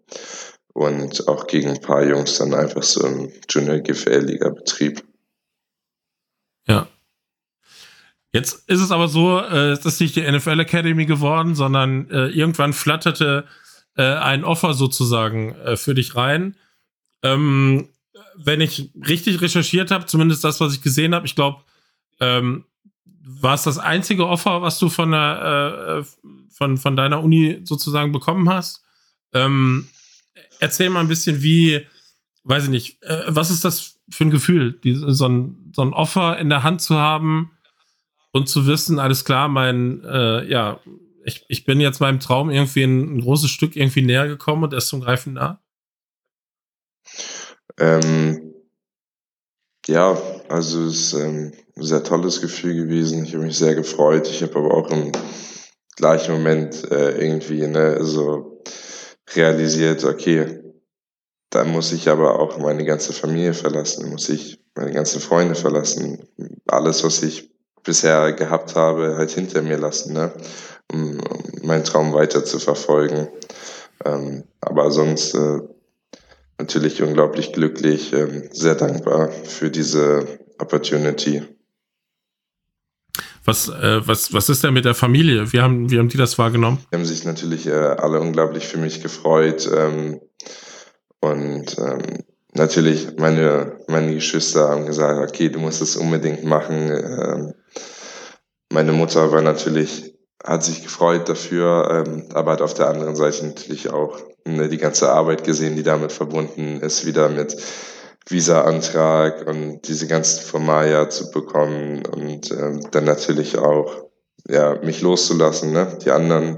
und auch gegen ein paar Jungs dann einfach so im Junior GFL-Liga Betrieb. Ja. Jetzt ist es aber so, äh, es ist nicht die NFL Academy geworden, sondern äh, irgendwann flatterte äh, ein Offer sozusagen äh, für dich rein. Ähm, wenn ich richtig recherchiert habe, zumindest das, was ich gesehen habe, ich glaube, ähm, war es das einzige Offer, was du von, der, äh, von, von deiner Uni sozusagen bekommen hast. Ähm, erzähl mal ein bisschen, wie, weiß ich nicht, äh, was ist das für ein Gefühl, die, so, ein, so ein Offer in der Hand zu haben und zu wissen, alles klar, mein, äh, ja, ich, ich bin jetzt meinem Traum irgendwie ein, ein großes Stück irgendwie näher gekommen und er ist zum Greifen nah? Ähm, ja, also es ist ähm, ein sehr tolles Gefühl gewesen. Ich habe mich sehr gefreut. Ich habe aber auch im gleichen Moment äh, irgendwie ne, so realisiert, okay, da muss ich aber auch meine ganze Familie verlassen, muss ich meine ganzen Freunde verlassen, alles, was ich bisher gehabt habe, halt hinter mir lassen, ne? um, um meinen Traum weiter zu verfolgen. Ähm, aber sonst äh, natürlich unglaublich glücklich, äh, sehr dankbar für diese Opportunity. Was, äh, was, was ist denn mit der Familie? Wie haben, wie haben die das wahrgenommen? Die haben sich natürlich äh, alle unglaublich für mich gefreut. Ähm, und ähm, natürlich, meine, meine Geschwister haben gesagt, okay, du musst es unbedingt machen. Ähm, meine Mutter war natürlich, hat sich gefreut dafür, ähm, aber hat auf der anderen Seite natürlich auch ne, die ganze Arbeit gesehen, die damit verbunden ist, wieder mit Visa-Antrag und diese ganzen Formalia zu bekommen und ähm, dann natürlich auch ja, mich loszulassen. Ne? Die anderen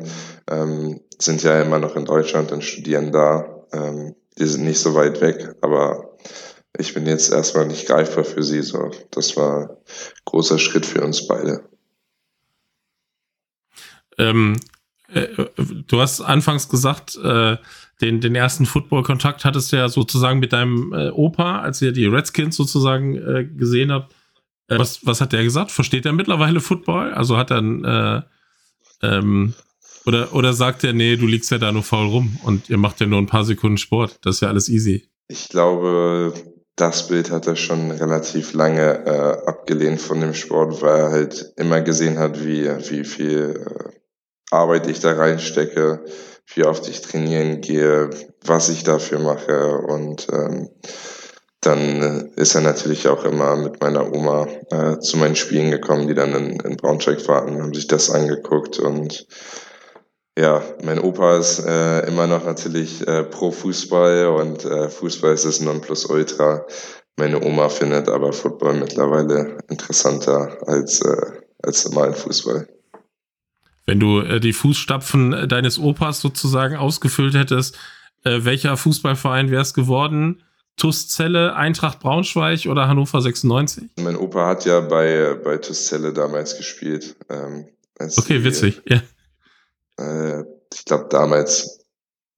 ähm, sind ja immer noch in Deutschland und studieren da. Ähm, die sind nicht so weit weg, aber ich bin jetzt erstmal nicht greifbar für sie. So, das war ein großer Schritt für uns beide. Ähm, äh, du hast anfangs gesagt, äh, den, den ersten Football-Kontakt hattest du ja sozusagen mit deinem äh, Opa, als ihr die Redskins sozusagen äh, gesehen habt. Äh, was, was hat der gesagt? Versteht er mittlerweile Football? Also hat er äh, ähm, oder, oder sagt er, nee, du liegst ja da nur faul rum und ihr macht ja nur ein paar Sekunden Sport. Das ist ja alles easy. Ich glaube, das Bild hat er schon relativ lange äh, abgelehnt von dem Sport, weil er halt immer gesehen hat, wie, wie viel äh, Arbeit ich da reinstecke, wie oft ich trainieren gehe, was ich dafür mache. Und ähm, dann ist er natürlich auch immer mit meiner Oma äh, zu meinen Spielen gekommen, die dann in, in Braunschweig warten, haben sich das angeguckt. Und ja, mein Opa ist äh, immer noch natürlich äh, pro Fußball und äh, Fußball ist das Nonplusultra. Meine Oma findet aber Football mittlerweile interessanter als, äh, als normalen Fußball. Wenn du äh, die Fußstapfen äh, deines Opas sozusagen ausgefüllt hättest, welcher Fußballverein wäre es geworden? TuS Celle, Eintracht Braunschweig oder Hannover 96? Mein Opa hat ja bei, bei TuS Celle damals gespielt. Ähm, okay, die, witzig, ja. Äh, ich glaube, damals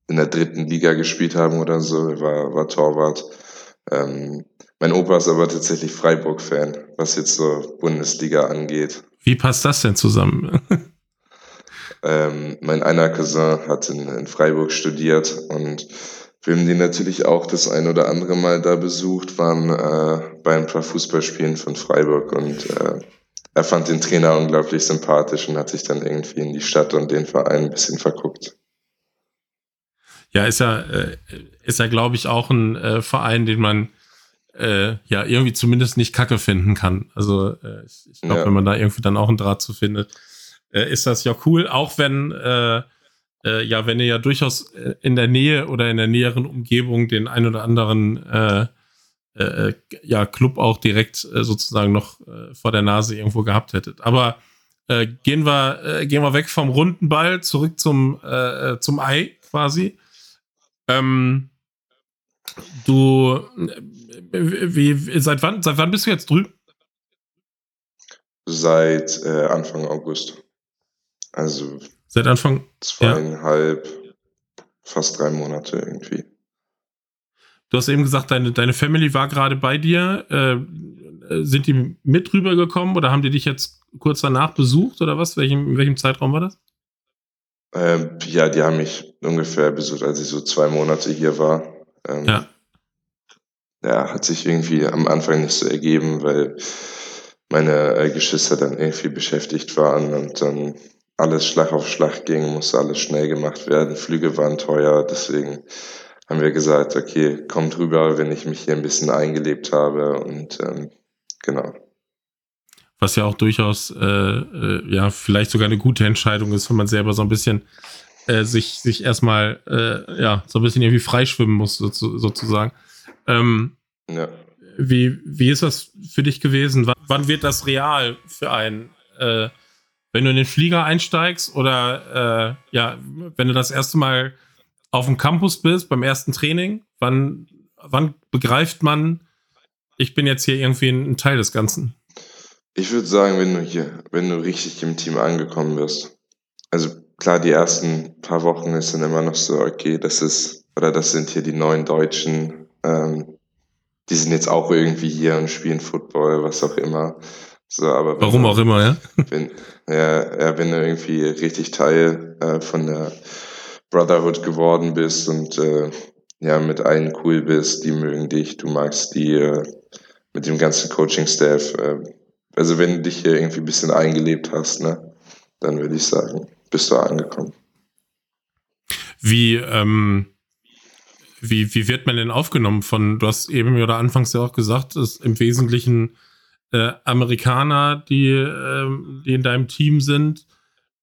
in der dritten Liga gespielt haben oder so, war, war Torwart. Ähm, mein Opa ist aber tatsächlich Freiburg-Fan, was jetzt so Bundesliga angeht. Wie passt das denn zusammen? Ähm, mein einer Cousin hat in, in Freiburg studiert und wir haben die natürlich auch das ein oder andere Mal da besucht, waren äh, bei ein paar Fußballspielen von Freiburg und äh, er fand den Trainer unglaublich sympathisch und hat sich dann irgendwie in die Stadt und den Verein ein bisschen verguckt. Ja, ist ja, äh, ist ja, glaube ich, auch ein äh, Verein, den man äh, ja irgendwie zumindest nicht kacke finden kann. Also äh, ich, ich glaube, ja. wenn man da irgendwie dann auch einen Draht zu findet, äh, ist das ja cool, auch wenn, äh, ja, wenn ihr ja durchaus in der Nähe oder in der näheren Umgebung den ein oder anderen äh, äh, ja, Club auch direkt äh, sozusagen noch äh, vor der Nase irgendwo gehabt hättet. Aber äh, gehen wir äh, gehen wir weg vom runden Ball zurück zum zum Ei quasi. Ähm, du wie, seit wann seit wann bist du jetzt drüben? Seit Anfang August. Also seit Anfang zweieinhalb, ja. fast drei Monate irgendwie. Du hast eben gesagt, deine, deine Family war gerade bei dir. Äh, sind die mit rübergekommen oder haben die dich jetzt kurz danach besucht oder was? Welchem, in welchem Zeitraum war das? Ähm, ja, die haben mich ungefähr besucht, als ich so zwei Monate hier war. Ähm, ja. Ja, hat sich irgendwie am Anfang nicht so ergeben, weil meine äh, Geschwister dann irgendwie beschäftigt waren und dann alles Schlag auf Schlag ging, musste alles schnell gemacht werden. Flüge waren teuer, deswegen haben wir gesagt, okay, kommt rüber, wenn ich mich hier ein bisschen eingelebt habe und ähm, genau. Was ja auch durchaus, äh, äh, ja, vielleicht sogar eine gute Entscheidung ist, wenn man selber so ein bisschen äh, sich, sich erstmal, äh, ja, so ein bisschen irgendwie freischwimmen muss, so, sozusagen. Ähm, ja. Wie, wie ist das für dich gewesen? W wann wird das real für einen? Äh, wenn du in den Flieger einsteigst oder äh, ja, wenn du das erste Mal auf dem Campus bist, beim ersten Training, wann, wann begreift man, ich bin jetzt hier irgendwie ein, ein Teil des Ganzen? Ich würde sagen, wenn du hier, wenn du richtig im Team angekommen bist. Also klar, die ersten paar Wochen ist dann immer noch so, okay, das ist, oder das sind hier die neuen Deutschen, ähm, die sind jetzt auch irgendwie hier und spielen Football, was auch immer. So, aber Warum du, auch immer, ja? Wenn, ja, ja, wenn du irgendwie richtig Teil äh, von der Brotherhood geworden bist und äh, ja, mit allen cool bist, die mögen dich, du magst die äh, mit dem ganzen Coaching-Staff. Äh, also wenn du dich hier irgendwie ein bisschen eingelebt hast, ne, dann würde ich sagen, bist du angekommen. Wie, ähm, wie, wie wird man denn aufgenommen von, du hast eben oder anfangs ja auch gesagt, es im Wesentlichen äh, Amerikaner, die, äh, die in deinem Team sind.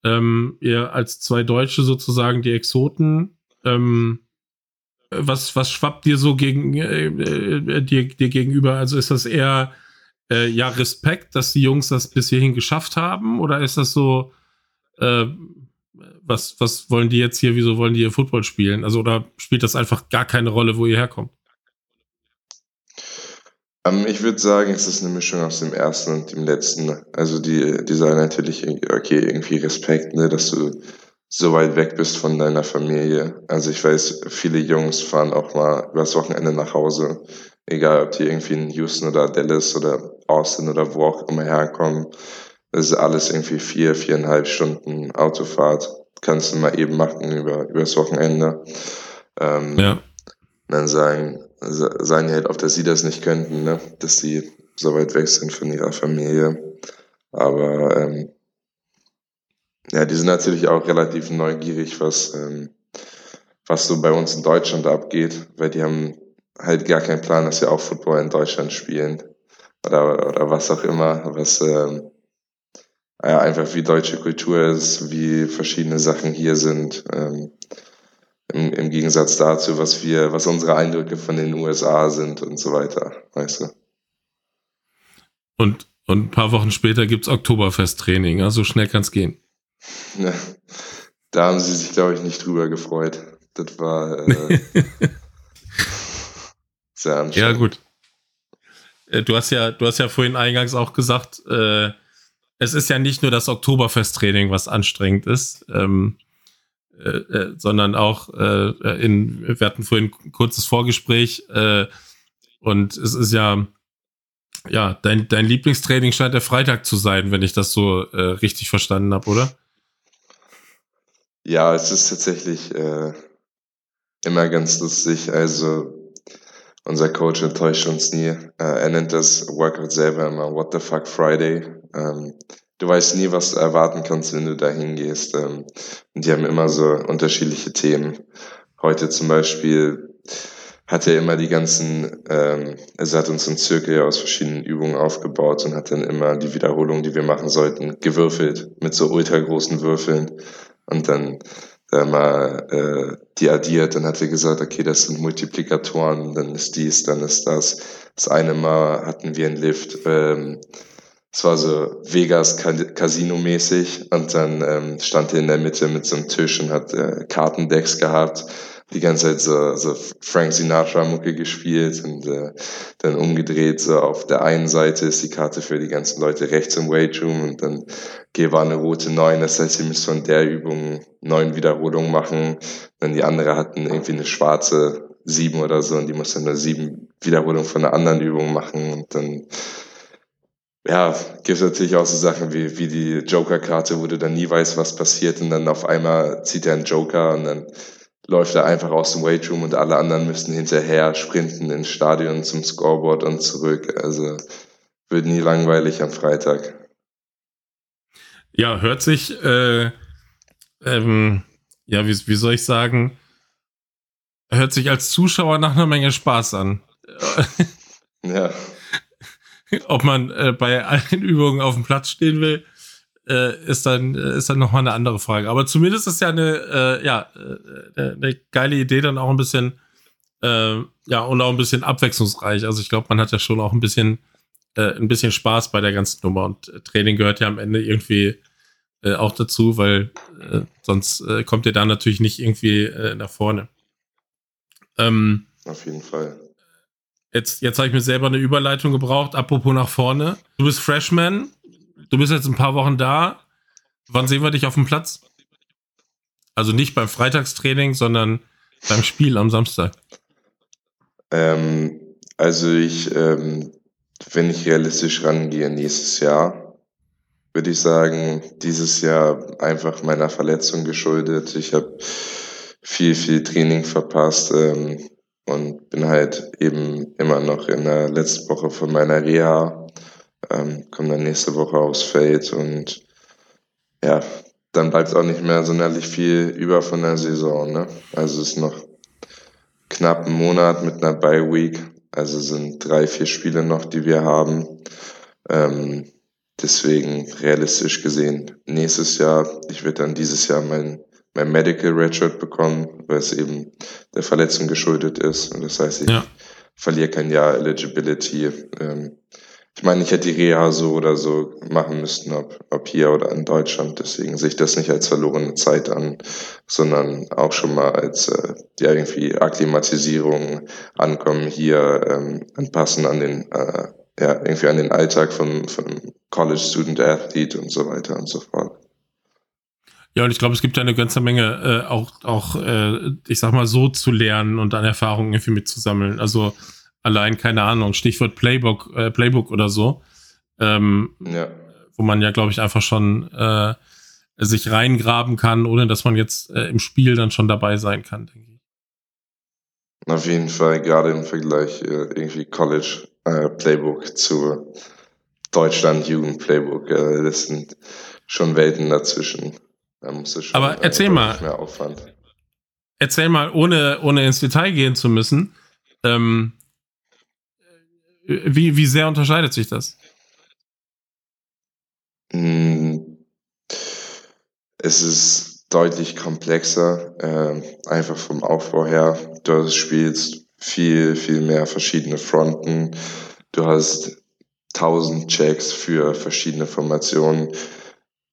Ähm, ihr als zwei Deutsche sozusagen die Exoten. Ähm, was, was schwappt dir so gegen, äh, äh, dir, dir gegenüber? Also ist das eher äh, ja Respekt, dass die Jungs das bis hierhin geschafft haben? Oder ist das so, äh, was, was wollen die jetzt hier, wieso wollen die hier Football spielen? Also, oder spielt das einfach gar keine Rolle, wo ihr herkommt? Ähm, ich würde sagen, es ist eine Mischung aus dem ersten und dem letzten. Also die, die sagen natürlich, okay, irgendwie Respekt, ne, dass du so weit weg bist von deiner Familie. Also ich weiß, viele Jungs fahren auch mal übers Wochenende nach Hause, egal ob die irgendwie in Houston oder Dallas oder Austin oder wo auch immer herkommen. Das ist alles irgendwie vier, viereinhalb Stunden Autofahrt. Kannst du mal eben machen über, übers Wochenende. Ähm, ja. Dann sagen, sagen die halt oft, dass sie das nicht könnten, ne? dass sie so weit weg sind von ihrer Familie. Aber ähm, ja, die sind natürlich auch relativ neugierig, was, ähm, was so bei uns in Deutschland abgeht, weil die haben halt gar keinen Plan, dass wir auch Football in Deutschland spielen oder, oder was auch immer, was ähm, ja, einfach wie deutsche Kultur ist, wie verschiedene Sachen hier sind. Ähm, im, im Gegensatz dazu, was wir, was unsere Eindrücke von den USA sind und so weiter, weißt du. Und, und ein paar Wochen später gibt es Oktoberfest-Training, ja, so schnell kann es gehen. Ja, da haben sie sich, glaube ich, nicht drüber gefreut. Das war äh, sehr anstrengend. Ja, gut. Äh, du hast ja, du hast ja vorhin eingangs auch gesagt, äh, es ist ja nicht nur das Oktoberfest-Training, was anstrengend ist. Ähm, äh, äh, sondern auch äh, in, wir hatten vorhin ein kurzes Vorgespräch äh, und es ist ja, ja, dein, dein Lieblingstraining scheint der Freitag zu sein, wenn ich das so äh, richtig verstanden habe, oder? Ja, es ist tatsächlich äh, immer ganz lustig. Also unser Coach enttäuscht uns nie. Äh, er nennt das Workout selber immer What the fuck Friday. Ähm, du weißt nie, was du erwarten kannst, wenn du da hingehst. Ähm, und die haben immer so unterschiedliche Themen. Heute zum Beispiel hat er immer die ganzen, ähm, also hat uns einen Zirkel aus verschiedenen Übungen aufgebaut und hat dann immer die Wiederholung, die wir machen sollten, gewürfelt mit so ultra großen Würfeln und dann äh, mal äh, die addiert. Dann hat er gesagt, okay, das sind Multiplikatoren, dann ist dies, dann ist das. Das eine Mal hatten wir einen Lift, ähm, es war so Vegas Casino-mäßig und dann ähm, stand er in der Mitte mit so einem Tisch und hat äh, Kartendecks gehabt, die ganze Zeit so, so Frank Sinatra-Mucke gespielt und äh, dann umgedreht, so auf der einen Seite ist die Karte für die ganzen Leute rechts im Weightroom und dann okay, war eine rote 9, das heißt, sie müssen von der Übung neun Wiederholungen machen, dann die andere hatten irgendwie eine schwarze sieben oder so und die mussten nur sieben Wiederholungen von einer anderen Übung machen und dann ja, gibt es natürlich auch so Sachen wie, wie die Joker-Karte, wo du dann nie weißt, was passiert und dann auf einmal zieht er einen Joker und dann läuft er einfach aus dem Weightroom und alle anderen müssen hinterher sprinten ins Stadion zum Scoreboard und zurück. Also wird nie langweilig am Freitag. Ja, hört sich, äh, ähm, ja, wie, wie soll ich sagen, hört sich als Zuschauer nach einer Menge Spaß an. ja. Ob man äh, bei allen Übungen auf dem Platz stehen will, äh, ist dann äh, ist dann noch mal eine andere Frage. Aber zumindest ist ja eine äh, ja äh, eine geile Idee dann auch ein bisschen äh, ja und auch ein bisschen abwechslungsreich. Also ich glaube, man hat ja schon auch ein bisschen äh, ein bisschen Spaß bei der ganzen Nummer und äh, Training gehört ja am Ende irgendwie äh, auch dazu, weil äh, sonst äh, kommt ihr da natürlich nicht irgendwie äh, nach vorne. Ähm, Auf jeden Fall. Jetzt, jetzt habe ich mir selber eine Überleitung gebraucht. Apropos nach vorne. Du bist Freshman. Du bist jetzt ein paar Wochen da. Wann sehen wir dich auf dem Platz? Also nicht beim Freitagstraining, sondern beim Spiel am Samstag. Ähm, also ich, ähm, wenn ich realistisch rangehe, nächstes Jahr, würde ich sagen, dieses Jahr einfach meiner Verletzung geschuldet. Ich habe viel, viel Training verpasst. Ähm, und bin halt eben immer noch in der letzten Woche von meiner Reha. Ähm, komme dann nächste Woche aufs Feld und ja, dann bleibt auch nicht mehr sonderlich viel über von der Saison. Ne? Also es ist noch knapp ein Monat mit einer Bye Week. Also sind drei, vier Spiele noch, die wir haben. Ähm, deswegen realistisch gesehen nächstes Jahr. Ich werde dann dieses Jahr mein mein Medical Redshirt bekommen, weil es eben der Verletzung geschuldet ist. Und das heißt, ich ja. verliere kein Jahr Eligibility. Ähm, ich meine, ich hätte die Reha so oder so machen müssten, ob, ob hier oder in Deutschland. Deswegen sehe ich das nicht als verlorene Zeit an, sondern auch schon mal als äh, ja, irgendwie Akklimatisierung ankommen hier, ähm, anpassen an den, äh, ja, irgendwie an den Alltag von, von College Student Athlete und so weiter und so fort. Ja, und ich glaube, es gibt ja eine ganze Menge äh, auch, auch äh, ich sag mal, so zu lernen und an Erfahrungen irgendwie mitzusammeln. Also allein, keine Ahnung, Stichwort Playbook, äh, Playbook oder so. Ähm, ja. Wo man ja, glaube ich, einfach schon äh, sich reingraben kann, ohne dass man jetzt äh, im Spiel dann schon dabei sein kann, denke ich. Auf jeden Fall, gerade im Vergleich äh, irgendwie College äh, Playbook zu Deutschland Jugend Playbook. Äh, das sind schon Welten dazwischen. Schon Aber erzähl mal. Mehr Aufwand. Erzähl mal, ohne, ohne ins Detail gehen zu müssen. Ähm, wie, wie sehr unterscheidet sich das? Hm, es ist deutlich komplexer, äh, einfach vom Aufbau her. Du spielst viel, viel mehr verschiedene Fronten. Du hast tausend Checks für verschiedene Formationen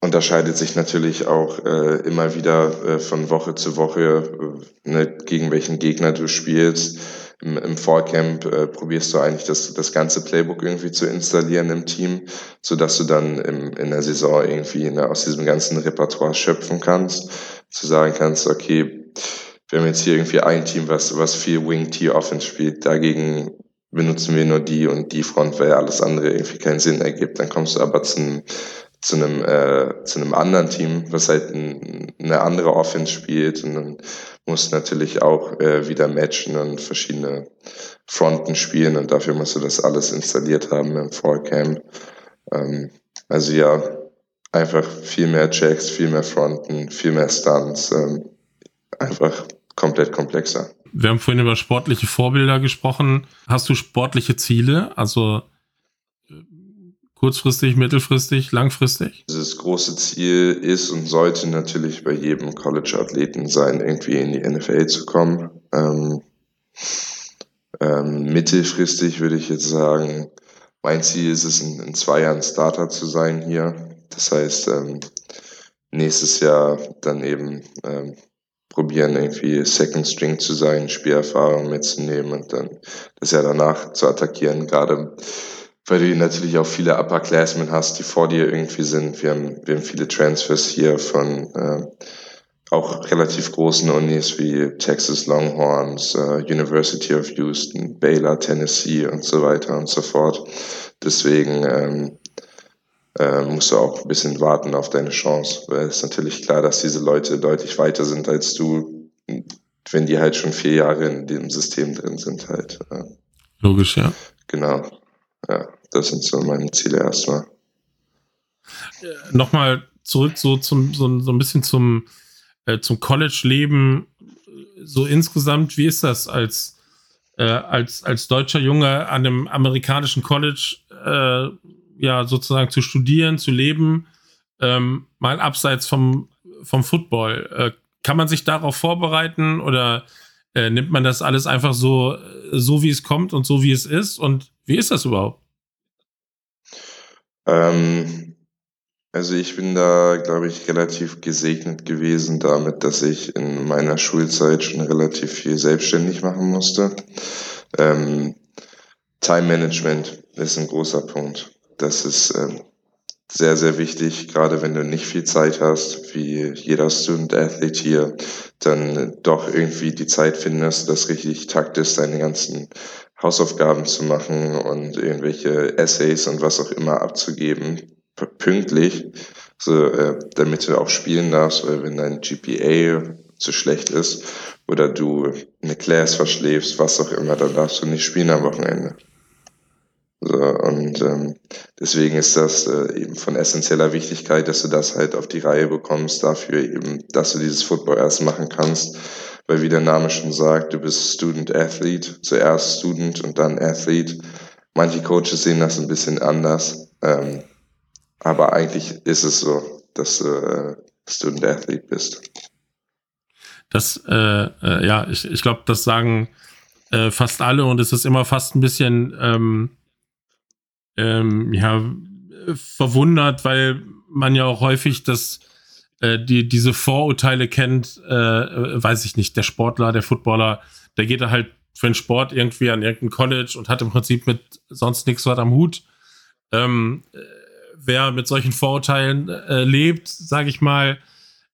unterscheidet sich natürlich auch äh, immer wieder äh, von Woche zu Woche, äh, ne, gegen welchen Gegner du spielst. Im, im Vorcamp äh, probierst du eigentlich das, das ganze Playbook irgendwie zu installieren im Team, so dass du dann im, in der Saison irgendwie ne, aus diesem ganzen Repertoire schöpfen kannst, zu sagen kannst, okay, wir haben jetzt hier irgendwie ein Team, was, was viel Wing-Tier-Offense spielt, dagegen benutzen wir nur die und die Front, weil alles andere irgendwie keinen Sinn ergibt. Dann kommst du aber zum zu einem, äh, zu einem anderen Team, was halt ein, eine andere Offense spielt und dann musst du natürlich auch äh, wieder matchen und verschiedene Fronten spielen und dafür musst du das alles installiert haben im Fallcamp. Ähm, also ja, einfach viel mehr Checks, viel mehr Fronten, viel mehr Stunts, ähm, einfach komplett komplexer. Wir haben vorhin über sportliche Vorbilder gesprochen. Hast du sportliche Ziele? Also Kurzfristig, mittelfristig, langfristig? Das große Ziel ist und sollte natürlich bei jedem College-Athleten sein, irgendwie in die NFL zu kommen. Ähm, ähm, mittelfristig würde ich jetzt sagen, mein Ziel ist es, in, in zwei Jahren Starter zu sein hier. Das heißt, ähm, nächstes Jahr dann eben ähm, probieren, irgendwie Second String zu sein, Spielerfahrung mitzunehmen und dann das Jahr danach zu attackieren. Gerade weil du natürlich auch viele Upperclassmen hast, die vor dir irgendwie sind. Wir haben, wir haben viele Transfers hier von äh, auch relativ großen Unis wie Texas Longhorns, äh, University of Houston, Baylor, Tennessee und so weiter und so fort. Deswegen ähm, äh, musst du auch ein bisschen warten auf deine Chance. Weil es ist natürlich klar, dass diese Leute deutlich weiter sind als du, wenn die halt schon vier Jahre in dem System drin sind halt. Logisch, ja. Genau. Ja, das sind so meine Ziele erstmal. Nochmal zurück so zum so, so ein bisschen zum äh, zum College-Leben so insgesamt. Wie ist das als äh, als als deutscher Junge an einem amerikanischen College äh, ja sozusagen zu studieren, zu leben, ähm, mal abseits vom vom Football? Äh, kann man sich darauf vorbereiten oder äh, nimmt man das alles einfach so so wie es kommt und so wie es ist? Und wie ist das überhaupt? Ähm, also ich bin da, glaube ich, relativ gesegnet gewesen damit, dass ich in meiner Schulzeit schon relativ viel selbstständig machen musste. Ähm, Time Management ist ein großer Punkt. Das ist ähm, sehr, sehr wichtig, gerade wenn du nicht viel Zeit hast, wie jeder Student Athlete hier, dann doch irgendwie die Zeit findest, das richtig taktisch deine ganzen Hausaufgaben zu machen und irgendwelche Essays und was auch immer abzugeben pünktlich, so, äh, damit du auch spielen darfst, weil wenn dein GPA zu schlecht ist oder du eine Class verschläfst, was auch immer, dann darfst du nicht spielen am Wochenende. So, und ähm, deswegen ist das äh, eben von essentieller Wichtigkeit, dass du das halt auf die Reihe bekommst, dafür eben, dass du dieses Football erst machen kannst. Weil wie der Name schon sagt, du bist Student Athlete, zuerst Student und dann Athlete. Manche Coaches sehen das ein bisschen anders. Ähm, aber eigentlich ist es so, dass äh, Student Athlete bist. Das, äh, äh, ja, ich, ich glaube, das sagen äh, fast alle und es ist immer fast ein bisschen, ähm, ähm, ja, verwundert, weil man ja auch häufig das, äh, die, diese Vorurteile kennt, äh, weiß ich nicht, der Sportler, der Footballer, der geht da halt für den Sport irgendwie an irgendein College und hat im Prinzip mit sonst nichts was am Hut. Ähm, wer mit solchen Vorurteilen äh, lebt, sage ich mal,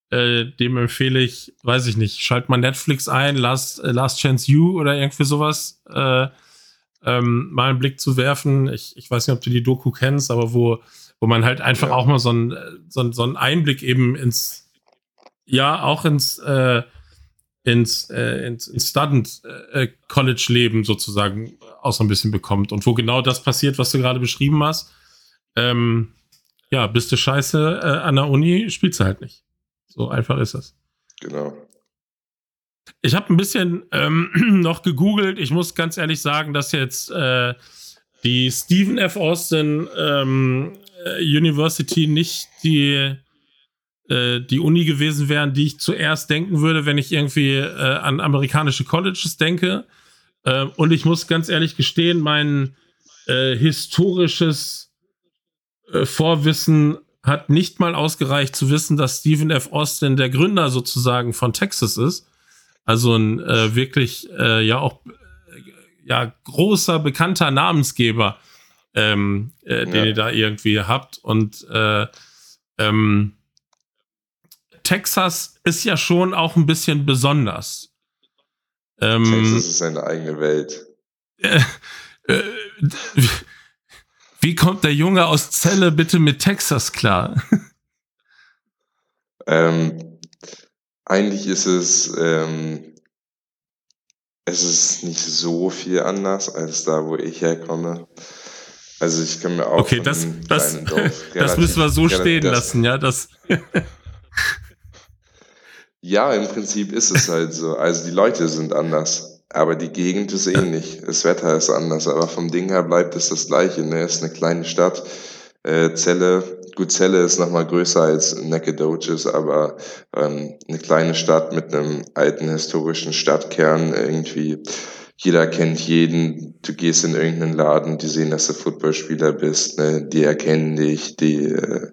äh, dem empfehle ich, weiß ich nicht, schalt mal Netflix ein, Last, äh, Last Chance You oder irgendwie sowas, äh, ähm, mal einen Blick zu werfen. Ich, ich weiß nicht, ob du die Doku kennst, aber wo, wo man halt einfach ja. auch mal so einen, so, so einen Einblick eben ins, ja, auch ins, äh, ins, äh, ins, ins Student äh, College Leben sozusagen auch so ein bisschen bekommt und wo genau das passiert, was du gerade beschrieben hast. Ähm, ja, bist du scheiße äh, an der Uni, spielst du halt nicht. So einfach ist das. Genau. Ich habe ein bisschen ähm, noch gegoogelt. Ich muss ganz ehrlich sagen, dass jetzt äh, die Stephen F. Austin ähm, äh, University nicht die, äh, die Uni gewesen wären, die ich zuerst denken würde, wenn ich irgendwie äh, an amerikanische Colleges denke. Ähm, und ich muss ganz ehrlich gestehen, mein äh, historisches äh, Vorwissen hat nicht mal ausgereicht zu wissen, dass Stephen F. Austin der Gründer sozusagen von Texas ist. Also ein äh, wirklich äh, ja auch äh, ja großer bekannter Namensgeber, ähm, äh, den ja. ihr da irgendwie habt. Und äh, ähm, Texas ist ja schon auch ein bisschen besonders. Ähm, Texas ist eine eigene Welt. Äh, äh, wie kommt der Junge aus Celle bitte mit Texas klar? ähm, eigentlich ist es, ähm, es ist nicht so viel anders als da, wo ich herkomme. Also ich kann mir auch. Okay, das, das, das müssen wir so stehen lassen, ja. Das ja, im Prinzip ist es halt so. Also die Leute sind anders. Aber die Gegend ist ähnlich. Das Wetter ist anders, aber vom Ding her bleibt es das Gleiche. Ne? Es ist eine kleine Stadt. Äh, Celle, gut, Celle ist nochmal größer als Nacogdoches, aber ähm, eine kleine Stadt mit einem alten historischen Stadtkern irgendwie. Jeder kennt jeden. Du gehst in irgendeinen Laden, die sehen, dass du Footballspieler bist. Ne? Die erkennen dich, die äh,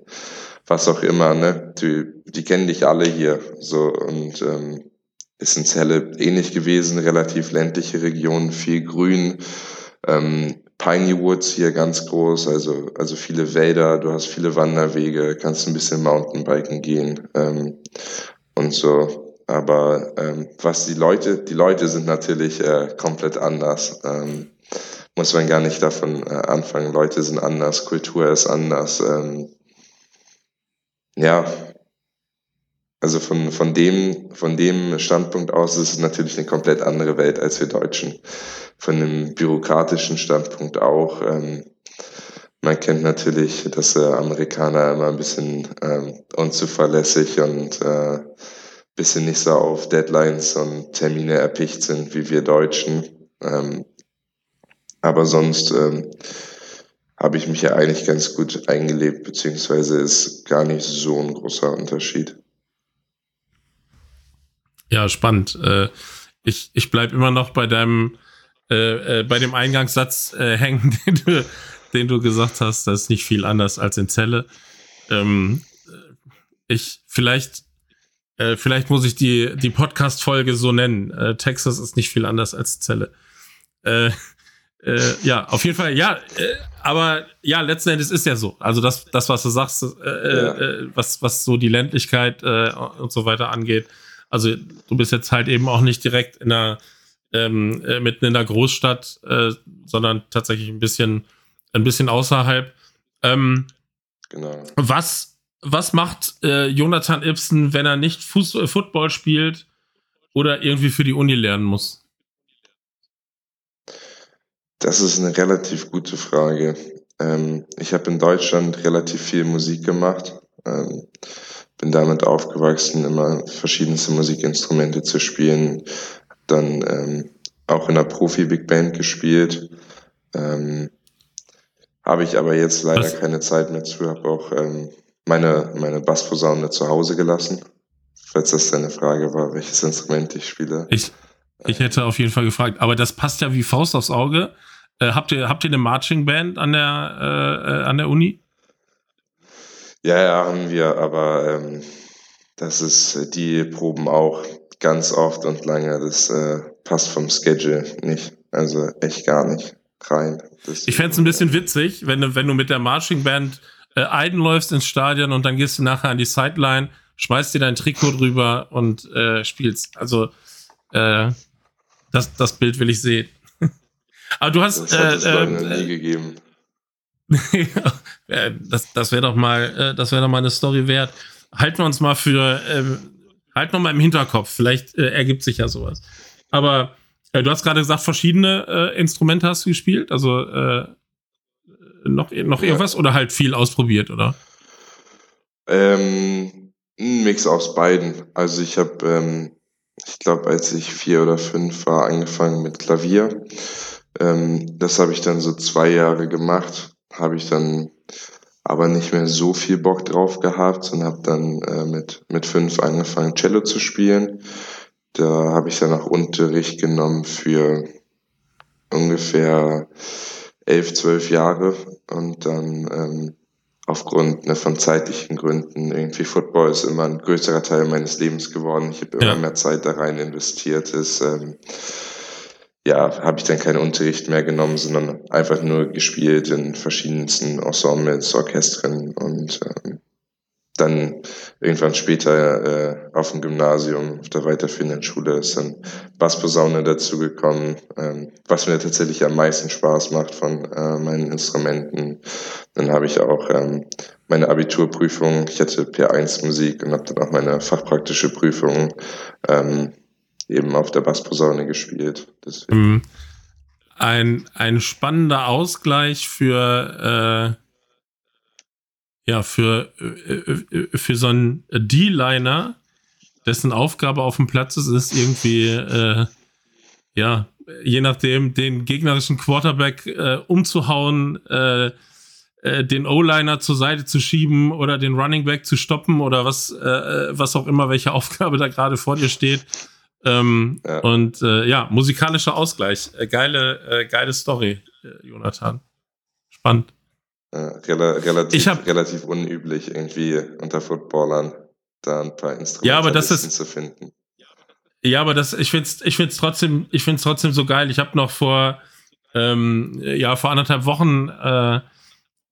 was auch immer. Ne? Die, die kennen dich alle hier. So und ähm, ist in Celle ähnlich gewesen, relativ ländliche Region, viel Grün, ähm, Piney Woods hier ganz groß, also, also viele Wälder, du hast viele Wanderwege, kannst ein bisschen Mountainbiken gehen ähm, und so. Aber ähm, was die Leute, die Leute sind natürlich äh, komplett anders. Ähm, muss man gar nicht davon äh, anfangen. Leute sind anders, Kultur ist anders. Ähm, ja, also von, von, dem, von dem Standpunkt aus ist es natürlich eine komplett andere Welt als wir Deutschen. Von dem bürokratischen Standpunkt auch. Ähm, man kennt natürlich, dass äh, Amerikaner immer ein bisschen ähm, unzuverlässig und äh, bisschen nicht so auf Deadlines und Termine erpicht sind wie wir Deutschen. Ähm, aber sonst ähm, habe ich mich ja eigentlich ganz gut eingelebt, beziehungsweise ist gar nicht so ein großer Unterschied. Ja, spannend. Äh, ich ich bleibe immer noch bei deinem, äh, äh, bei dem Eingangssatz äh, hängen, den du, den du gesagt hast. Das ist nicht viel anders als in Zelle. Ähm, ich vielleicht äh, vielleicht muss ich die die Podcast-Folge so nennen. Äh, Texas ist nicht viel anders als Zelle. Äh, äh, ja, auf jeden Fall, ja, äh, aber ja, letzten Endes ist ja so. Also das, das was du sagst, äh, ja. was, was so die Ländlichkeit und so weiter angeht, also du bist jetzt halt eben auch nicht direkt in der ähm, äh, mitten in der Großstadt, sondern tatsächlich ein bisschen ein bisschen außerhalb. Ähm, genau. Was was macht äh, Jonathan Ibsen, wenn er nicht Fuß äh, Football spielt oder irgendwie für die Uni lernen muss? Das ist eine relativ gute Frage. Ähm, ich habe in Deutschland relativ viel Musik gemacht. Ähm, bin damit aufgewachsen, immer verschiedenste Musikinstrumente zu spielen. Dann ähm, auch in einer Profi-Big Band gespielt. Ähm, habe ich aber jetzt leider Was? keine Zeit mehr zu, habe auch ähm, meine, meine Bassposaune zu Hause gelassen. Falls das deine Frage war, welches Instrument ich spiele. Ich, ich hätte auf jeden Fall gefragt, aber das passt ja wie Faust aufs Auge. Äh, habt, ihr, habt ihr eine Marching Band an der, äh, äh an der Uni? Ja, ja, haben wir, aber ähm, das ist äh, die Proben auch ganz oft und lange. Das äh, passt vom Schedule nicht. Also echt gar nicht rein. Das ich fände es ein bisschen witzig, wenn du, wenn du mit der Marching Band äh, einläufst ins Stadion und dann gehst du nachher an die Sideline, schmeißt dir dein Trikot drüber und äh, spielst. Also äh, das, das Bild will ich sehen. Aber du hast. Das hat es äh, äh, nie gegeben. das das wäre doch mal, äh, das wäre doch mal eine Story wert. Halten wir uns mal für, äh, halten wir mal im Hinterkopf. Vielleicht äh, ergibt sich ja sowas. Aber äh, du hast gerade gesagt, verschiedene äh, Instrumente hast du gespielt. Also noch, noch irgendwas oder halt viel ausprobiert, oder? Ähm, ein Mix aus beiden. Also ich habe, ähm, ich glaube, als ich vier oder fünf war, angefangen mit Klavier. Ähm, das habe ich dann so zwei Jahre gemacht habe ich dann aber nicht mehr so viel Bock drauf gehabt und habe dann äh, mit, mit fünf angefangen, Cello zu spielen. Da habe ich dann auch Unterricht genommen für ungefähr elf, zwölf Jahre und dann ähm, aufgrund ne, von zeitlichen Gründen irgendwie Football ist immer ein größerer Teil meines Lebens geworden. Ich habe immer ja. mehr Zeit da rein investiert. Ist, ähm, ja, habe ich dann keinen Unterricht mehr genommen, sondern einfach nur gespielt in verschiedensten Ensembles, Orchestern und ähm, dann irgendwann später äh, auf dem Gymnasium, auf der weiterführenden Schule ist dann Bassposaune dazugekommen, ähm, was mir tatsächlich am meisten Spaß macht von äh, meinen Instrumenten. Dann habe ich auch ähm, meine Abiturprüfung, ich hatte P1 Musik und habe dann auch meine fachpraktische Prüfung ähm, eben auf der Bassposaune gespielt. Mhm. Ein, ein spannender Ausgleich für, äh, ja, für, äh, äh, für so einen D-Liner, dessen Aufgabe auf dem Platz ist, ist irgendwie, äh, ja, je nachdem, den gegnerischen Quarterback äh, umzuhauen, äh, den O-Liner zur Seite zu schieben oder den Running Back zu stoppen oder was, äh, was auch immer, welche Aufgabe da gerade vor dir steht. Ähm, ja. Und äh, ja, musikalischer Ausgleich. Äh, geile, äh, geile Story, äh, Jonathan. Spannend. Rel relativ, ich hab, relativ unüblich irgendwie unter Footballern da ein paar Instrumente ja, aber das ist, zu finden. Ja, aber das, ich finde es ich find's trotzdem, ich find's trotzdem so geil. Ich habe noch vor, ähm, ja, vor anderthalb Wochen äh, äh,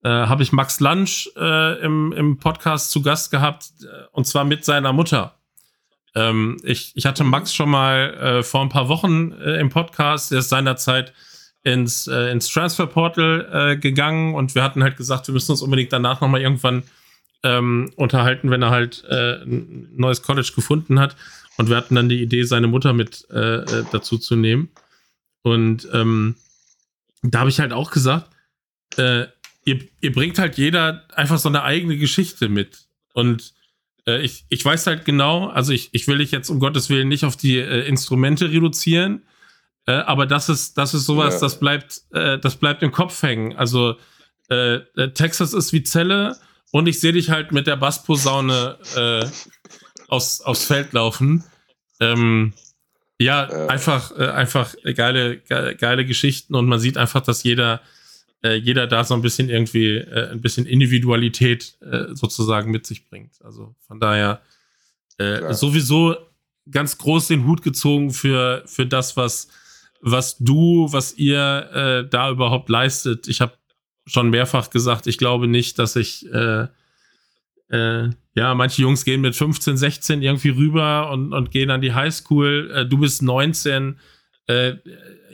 habe ich Max Lunch äh, im, im Podcast zu Gast gehabt, und zwar mit seiner Mutter. Ähm, ich, ich hatte Max schon mal äh, vor ein paar Wochen äh, im Podcast, der ist seinerzeit ins, äh, ins Transfer Portal äh, gegangen und wir hatten halt gesagt, wir müssen uns unbedingt danach nochmal irgendwann ähm, unterhalten, wenn er halt äh, ein neues College gefunden hat. Und wir hatten dann die Idee, seine Mutter mit äh, äh dazu zu nehmen. Und ähm, da habe ich halt auch gesagt, äh, ihr, ihr bringt halt jeder einfach so eine eigene Geschichte mit. Und ich, ich weiß halt genau, also ich, ich will dich jetzt um Gottes Willen nicht auf die Instrumente reduzieren, äh, aber das ist, das ist sowas, ja. das bleibt, äh, das bleibt im Kopf hängen. Also äh, äh, Texas ist wie Zelle und ich sehe dich halt mit der Bassposaune äh, aus, aufs Feld laufen. Ähm, ja, einfach, einfach geile, geile, geile Geschichten und man sieht einfach, dass jeder, jeder da so ein bisschen irgendwie ein bisschen Individualität sozusagen mit sich bringt. Also von daher sowieso ganz groß den Hut gezogen für, für das, was, was du, was ihr äh, da überhaupt leistet. Ich habe schon mehrfach gesagt, ich glaube nicht, dass ich äh, äh, ja, manche Jungs gehen mit 15, 16 irgendwie rüber und, und gehen an die Highschool. Äh, du bist 19. Äh,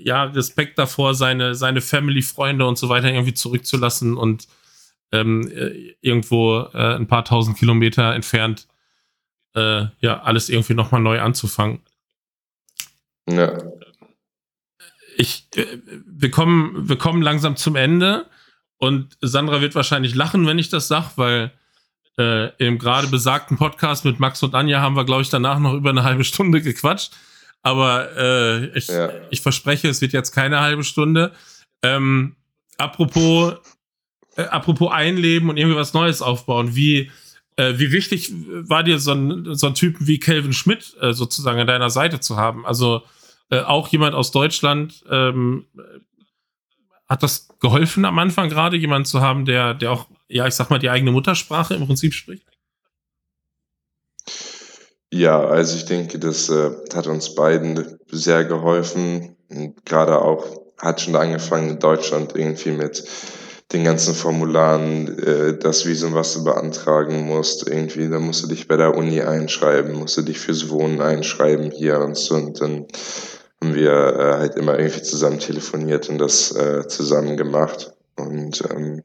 ja, Respekt davor, seine, seine Family, Freunde und so weiter irgendwie zurückzulassen und ähm, äh, irgendwo ein paar tausend Kilometer entfernt, ja, alles irgendwie nochmal neu anzufangen. Ja. Ich, wir, kommen, wir kommen langsam zum Ende und Sandra wird wahrscheinlich lachen, wenn ich das sage, weil äh, im gerade besagten Podcast mit Max und Anja haben wir, glaube ich, danach noch über eine halbe Stunde gequatscht. Aber äh, ich, ja. ich verspreche, es wird jetzt keine halbe Stunde. Ähm, apropos, äh, apropos einleben und irgendwie was Neues aufbauen, wie, äh, wie wichtig war dir so ein, so ein Typen wie Kelvin Schmidt äh, sozusagen an deiner Seite zu haben? Also äh, auch jemand aus Deutschland, ähm, hat das geholfen am Anfang gerade, jemanden zu haben, der, der auch ja, ich sag mal, die eigene Muttersprache im Prinzip spricht? Ja, also ich denke, das äh, hat uns beiden sehr geholfen. Und gerade auch hat schon angefangen in Deutschland irgendwie mit den ganzen Formularen, äh, das Visum, was du beantragen musst, irgendwie, da musst du dich bei der Uni einschreiben, musst du dich fürs Wohnen einschreiben hier und so. Und dann haben wir äh, halt immer irgendwie zusammen telefoniert und das äh, zusammen gemacht. Und ähm,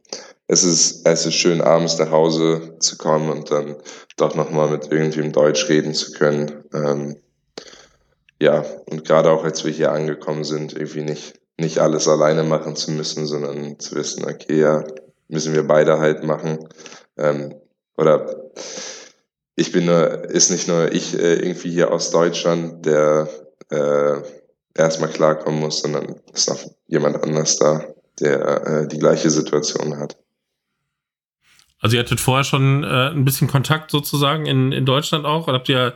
es ist, es ist schön, abends nach Hause zu kommen und dann doch nochmal mit irgendwem Deutsch reden zu können. Ähm, ja, und gerade auch als wir hier angekommen sind, irgendwie nicht, nicht alles alleine machen zu müssen, sondern zu wissen, okay, ja, müssen wir beide halt machen. Ähm, oder ich bin nur, ist nicht nur ich äh, irgendwie hier aus Deutschland, der äh, erstmal klarkommen muss, sondern ist noch jemand anders da, der äh, die gleiche Situation hat. Also ihr hattet vorher schon äh, ein bisschen Kontakt sozusagen in, in Deutschland auch? Oder habt ihr,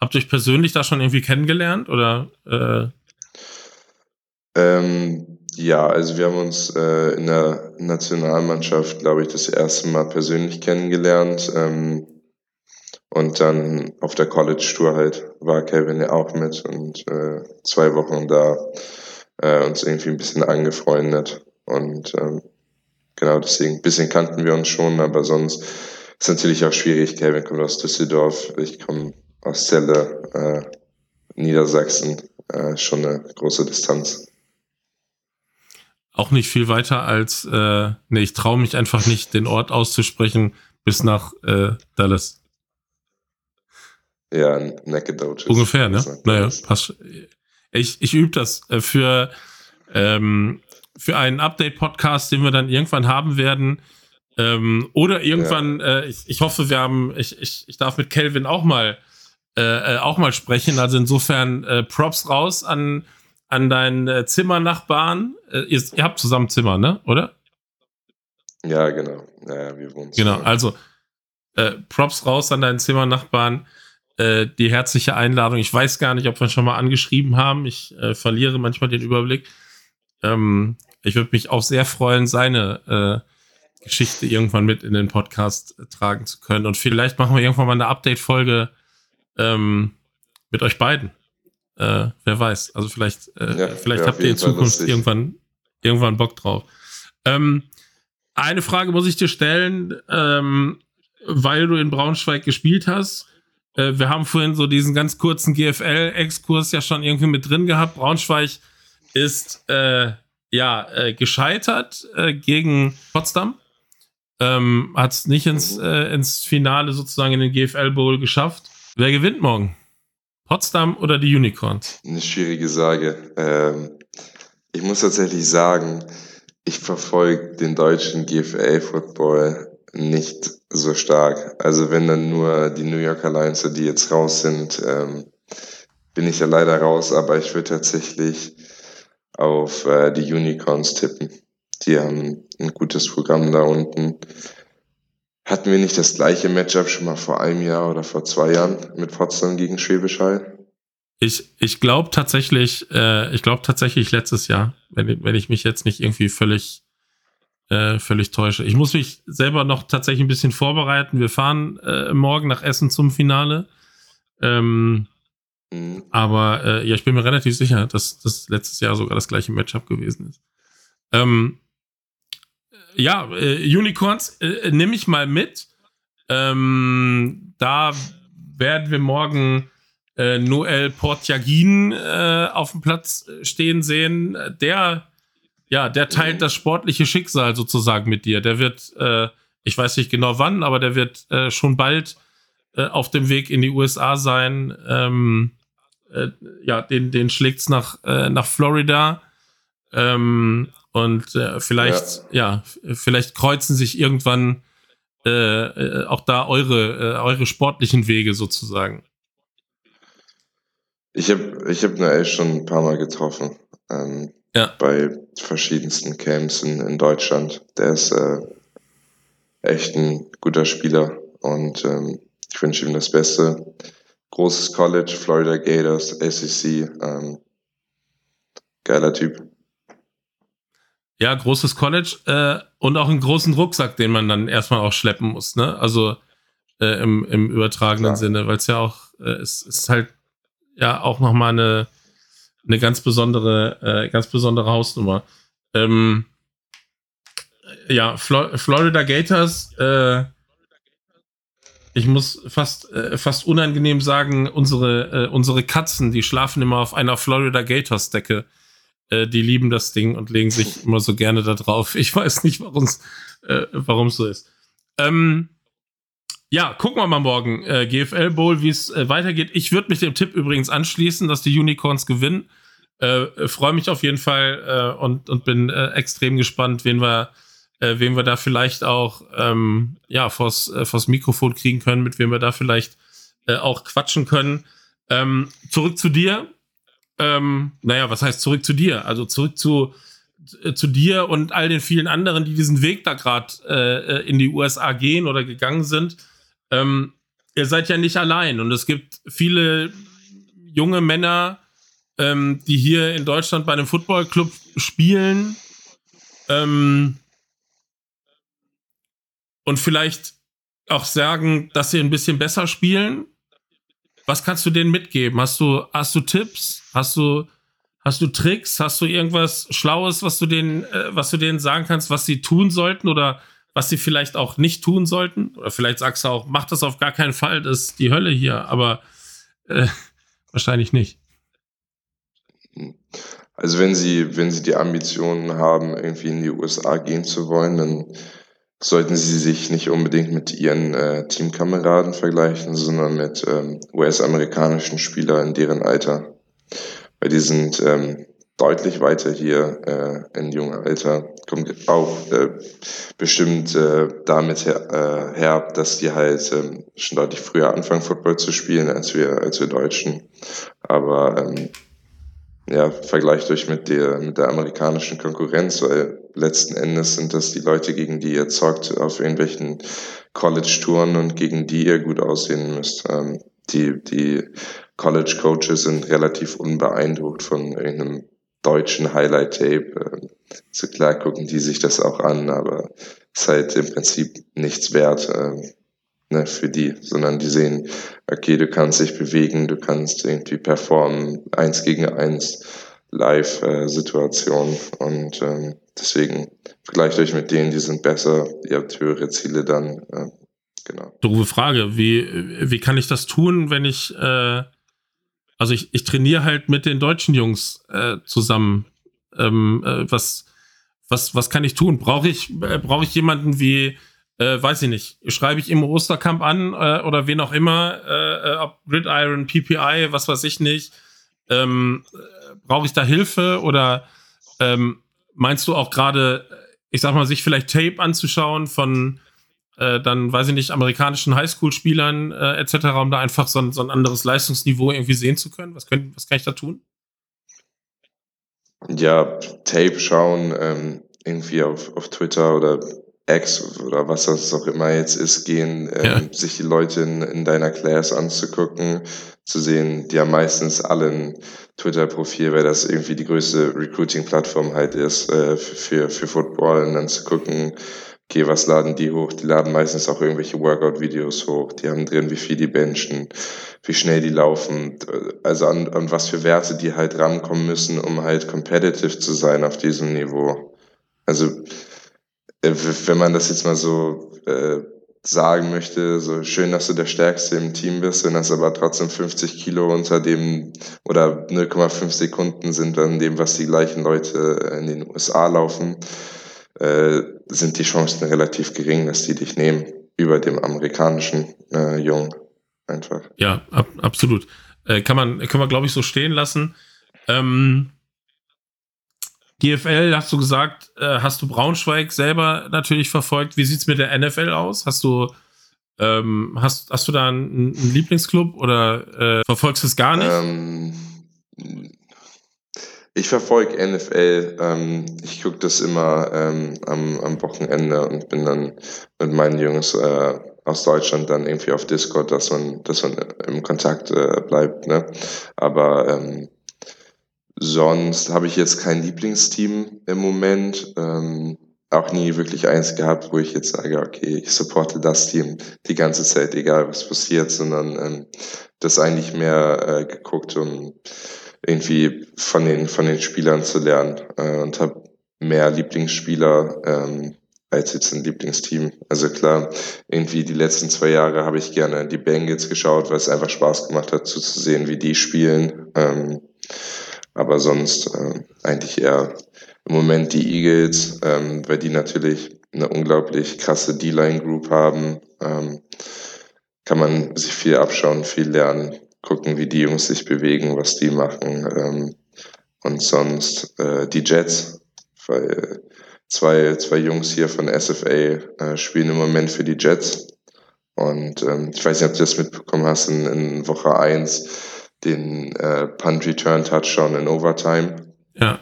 habt ihr euch persönlich da schon irgendwie kennengelernt? Oder äh? ähm, ja, also wir haben uns äh, in der Nationalmannschaft, glaube ich, das erste Mal persönlich kennengelernt. Ähm, und dann auf der College-Tour halt war Kevin ja auch mit und äh, zwei Wochen da äh, uns irgendwie ein bisschen angefreundet. Und ähm, genau, deswegen ein bisschen kannten wir uns schon, aber sonst ist natürlich auch schwierig. Kevin kommt aus Düsseldorf, ich komme aus Celle, äh, Niedersachsen, äh, schon eine große Distanz. Auch nicht viel weiter als, äh, nee, ich traue mich einfach nicht, den Ort auszusprechen, bis nach äh, Dallas. Ja, Nacogdoches. Ungefähr, ne? Naja, passt. Ich, ich übe das äh, für ähm, für einen Update-Podcast, den wir dann irgendwann haben werden. Ähm, oder irgendwann, ja. äh, ich, ich hoffe, wir haben, ich, ich, ich darf mit Kelvin auch mal äh, äh, auch mal sprechen. Also insofern äh, Props raus an, an deinen äh, Zimmernachbarn. Ihr, ihr, habt zusammen Zimmer, ne? Oder? Ja, genau. Ja, wir wohnen Genau, also äh, Props raus an deinen Zimmernachbarn. Äh, die herzliche Einladung. Ich weiß gar nicht, ob wir schon mal angeschrieben haben. Ich äh, verliere manchmal den Überblick. Ähm, ich würde mich auch sehr freuen, seine äh, Geschichte irgendwann mit in den Podcast tragen zu können. Und vielleicht machen wir irgendwann mal eine Update-Folge ähm, mit euch beiden. Äh, wer weiß. Also vielleicht, äh, ja, vielleicht habt ihr in Zukunft irgendwann, irgendwann Bock drauf. Ähm, eine Frage muss ich dir stellen, ähm, weil du in Braunschweig gespielt hast. Äh, wir haben vorhin so diesen ganz kurzen GFL-Exkurs ja schon irgendwie mit drin gehabt. Braunschweig ist äh, ja, äh, gescheitert äh, gegen Potsdam. Ähm, Hat es nicht ins, äh, ins Finale sozusagen in den GFL Bowl geschafft. Wer gewinnt morgen? Potsdam oder die Unicorns? Eine schwierige Sage. Ähm, ich muss tatsächlich sagen, ich verfolge den deutschen GFL-Football nicht so stark. Also wenn dann nur die New Yorker Lions, die jetzt raus sind, ähm, bin ich ja leider raus, aber ich würde tatsächlich auf äh, die Unicorns tippen. Die haben ein gutes Programm da unten. Hatten wir nicht das gleiche Matchup schon mal vor einem Jahr oder vor zwei Jahren mit Potsdam gegen Schwäbisch Hall? Ich, ich glaube tatsächlich, äh, ich glaube tatsächlich letztes Jahr, wenn, wenn ich mich jetzt nicht irgendwie völlig, äh, völlig täusche. Ich muss mich selber noch tatsächlich ein bisschen vorbereiten. Wir fahren äh, morgen nach Essen zum Finale. Ähm, mhm. Aber äh, ja, ich bin mir relativ sicher, dass das letztes Jahr sogar das gleiche Matchup gewesen ist. Ähm, ja, äh, Unicorns äh, nehme ich mal mit. Ähm, da werden wir morgen äh, Noel Portiagin äh, auf dem Platz äh, stehen sehen. Der, ja, der teilt das sportliche Schicksal sozusagen mit dir. Der wird, äh, ich weiß nicht genau wann, aber der wird äh, schon bald äh, auf dem Weg in die USA sein. Ähm, äh, ja, den, den schlägt's nach, äh, nach Florida. Ähm, und äh, vielleicht, ja. ja. vielleicht kreuzen sich irgendwann auch da eure, eure sportlichen Wege sozusagen. Ich habe ich hab Noel schon ein paar Mal getroffen. Ähm, ja. Bei verschiedensten Camps in, in Deutschland. Der ist äh, echt ein guter Spieler und ähm, ich wünsche ihm das Beste. Großes College, Florida Gators, SEC. Ähm, geiler Typ. Ja, großes College äh, und auch einen großen Rucksack, den man dann erstmal auch schleppen muss, ne? Also äh, im, im übertragenen Klar. Sinne, weil es ja auch, äh, es ist halt ja auch nochmal eine, eine ganz besondere, äh, ganz besondere Hausnummer. Ähm, ja, Flo Florida Gators, äh, ich muss fast, äh, fast unangenehm sagen, unsere, äh, unsere Katzen, die schlafen immer auf einer Florida Gators Decke. Äh, die lieben das Ding und legen sich immer so gerne da drauf. Ich weiß nicht, warum es äh, so ist. Ähm, ja, gucken wir mal morgen. Äh, GFL Bowl, wie es äh, weitergeht. Ich würde mich dem Tipp übrigens anschließen, dass die Unicorns gewinnen. Äh, Freue mich auf jeden Fall äh, und, und bin äh, extrem gespannt, wen wir, äh, wen wir da vielleicht auch ähm, ja, vors, äh, vors Mikrofon kriegen können, mit wem wir da vielleicht äh, auch quatschen können. Ähm, zurück zu dir. Ähm, naja, was heißt zurück zu dir? Also zurück zu, äh, zu dir und all den vielen anderen, die diesen Weg da gerade äh, in die USA gehen oder gegangen sind ähm, ihr seid ja nicht allein und es gibt viele junge Männer, ähm, die hier in Deutschland bei einem Footballclub spielen ähm, und vielleicht auch sagen, dass sie ein bisschen besser spielen. Was kannst du denen mitgeben? Hast du, hast du Tipps? Hast du, hast du Tricks? Hast du irgendwas Schlaues, was du denen, äh, was du denen sagen kannst, was sie tun sollten oder was sie vielleicht auch nicht tun sollten. Oder vielleicht sagst du auch, mach das auf gar keinen Fall, das ist die Hölle hier, aber äh, wahrscheinlich nicht. Also wenn sie, wenn sie die Ambitionen haben, irgendwie in die USA gehen zu wollen, dann sollten sie sich nicht unbedingt mit ihren äh, Teamkameraden vergleichen, sondern mit ähm, US-amerikanischen Spielern in deren Alter. Weil die sind ähm, deutlich weiter hier äh, in jungem Alter. Kommt auch äh, bestimmt äh, damit her, äh, her, dass die halt ähm, schon deutlich früher anfangen, Football zu spielen, als wir, als wir Deutschen. Aber ähm, ja, vergleicht euch mit der, mit der amerikanischen Konkurrenz, weil letzten Endes sind das die Leute, gegen die ihr zockt auf irgendwelchen College-Touren und gegen die ihr gut aussehen müsst. Ähm, die, die College-Coaches sind relativ unbeeindruckt von irgendeinem deutschen Highlight-Tape. So klar gucken die sich das auch an, aber es ist halt im Prinzip nichts wert äh, ne, für die, sondern die sehen, okay, du kannst dich bewegen, du kannst irgendwie performen, eins gegen eins, Live-Situation und ähm, deswegen vergleicht euch mit denen, die sind besser, ihr habt höhere Ziele dann, äh, genau. Doofe Frage, wie, wie kann ich das tun, wenn ich äh also ich, ich trainiere halt mit den deutschen Jungs äh, zusammen. Ähm, äh, was, was, was kann ich tun? Brauche ich, äh, brauche ich jemanden wie, äh, weiß ich nicht, schreibe ich im Osterkamp an äh, oder wen auch immer, äh, äh ob Gridiron, PPI, was weiß ich nicht. Ähm, Brauche ich da Hilfe oder ähm, meinst du auch gerade, ich sag mal, sich vielleicht Tape anzuschauen von äh, dann, weiß ich nicht, amerikanischen Highschool-Spielern äh, etc., um da einfach so ein, so ein anderes Leistungsniveau irgendwie sehen zu können? Was, können, was kann ich da tun? Ja, Tape schauen, ähm, irgendwie auf, auf Twitter oder X oder was das auch immer jetzt ist, gehen, ähm, ja. sich die Leute in, in deiner Class anzugucken, zu sehen, die haben meistens alle ein Twitter-Profil, weil das irgendwie die größte Recruiting-Plattform halt ist äh, für, für Football und dann zu gucken, okay, was laden die hoch? Die laden meistens auch irgendwelche Workout-Videos hoch. Die haben drin, wie viel die benchen, wie schnell die laufen, also an, an was für Werte die halt rankommen müssen, um halt competitive zu sein auf diesem Niveau. Also äh, wenn man das jetzt mal so äh, sagen möchte, so schön, dass du der Stärkste im Team bist, wenn das aber trotzdem 50 Kilo unter dem oder 0,5 Sekunden sind an dem, was die gleichen Leute in den USA laufen, äh, sind die Chancen relativ gering, dass die dich nehmen über dem amerikanischen äh, Jungen einfach. Ja, ab, absolut. Äh, kann man, können wir, glaube ich, so stehen lassen. Ähm, GFL, hast du gesagt, äh, hast du Braunschweig selber natürlich verfolgt. Wie sieht es mit der NFL aus? Hast du, ähm, hast, hast du da einen, einen Lieblingsclub oder äh, verfolgst du es gar nicht? Ähm, ich verfolge NFL. Ähm, ich gucke das immer ähm, am, am Wochenende und bin dann mit meinen Jungs äh, aus Deutschland dann irgendwie auf Discord, dass man, dass man im Kontakt äh, bleibt. Ne? Aber ähm, Sonst habe ich jetzt kein Lieblingsteam im Moment. Ähm, auch nie wirklich eins gehabt, wo ich jetzt sage, okay, ich supporte das Team die ganze Zeit, egal was passiert, sondern ähm, das eigentlich mehr äh, geguckt, um irgendwie von den, von den Spielern zu lernen äh, und habe mehr Lieblingsspieler ähm, als jetzt ein Lieblingsteam. Also klar, irgendwie die letzten zwei Jahre habe ich gerne die Bengals geschaut, weil es einfach Spaß gemacht hat, zuzusehen, wie die spielen. Ähm, aber sonst äh, eigentlich eher im Moment die Eagles, ähm, weil die natürlich eine unglaublich krasse D-Line-Group haben. Ähm, kann man sich viel abschauen, viel lernen, gucken, wie die Jungs sich bewegen, was die machen. Ähm, und sonst äh, die Jets, weil zwei, zwei Jungs hier von SFA äh, spielen im Moment für die Jets. Und ähm, ich weiß nicht, ob du das mitbekommen hast, in, in Woche eins den äh, Punt Return Touchdown in Overtime. Ja.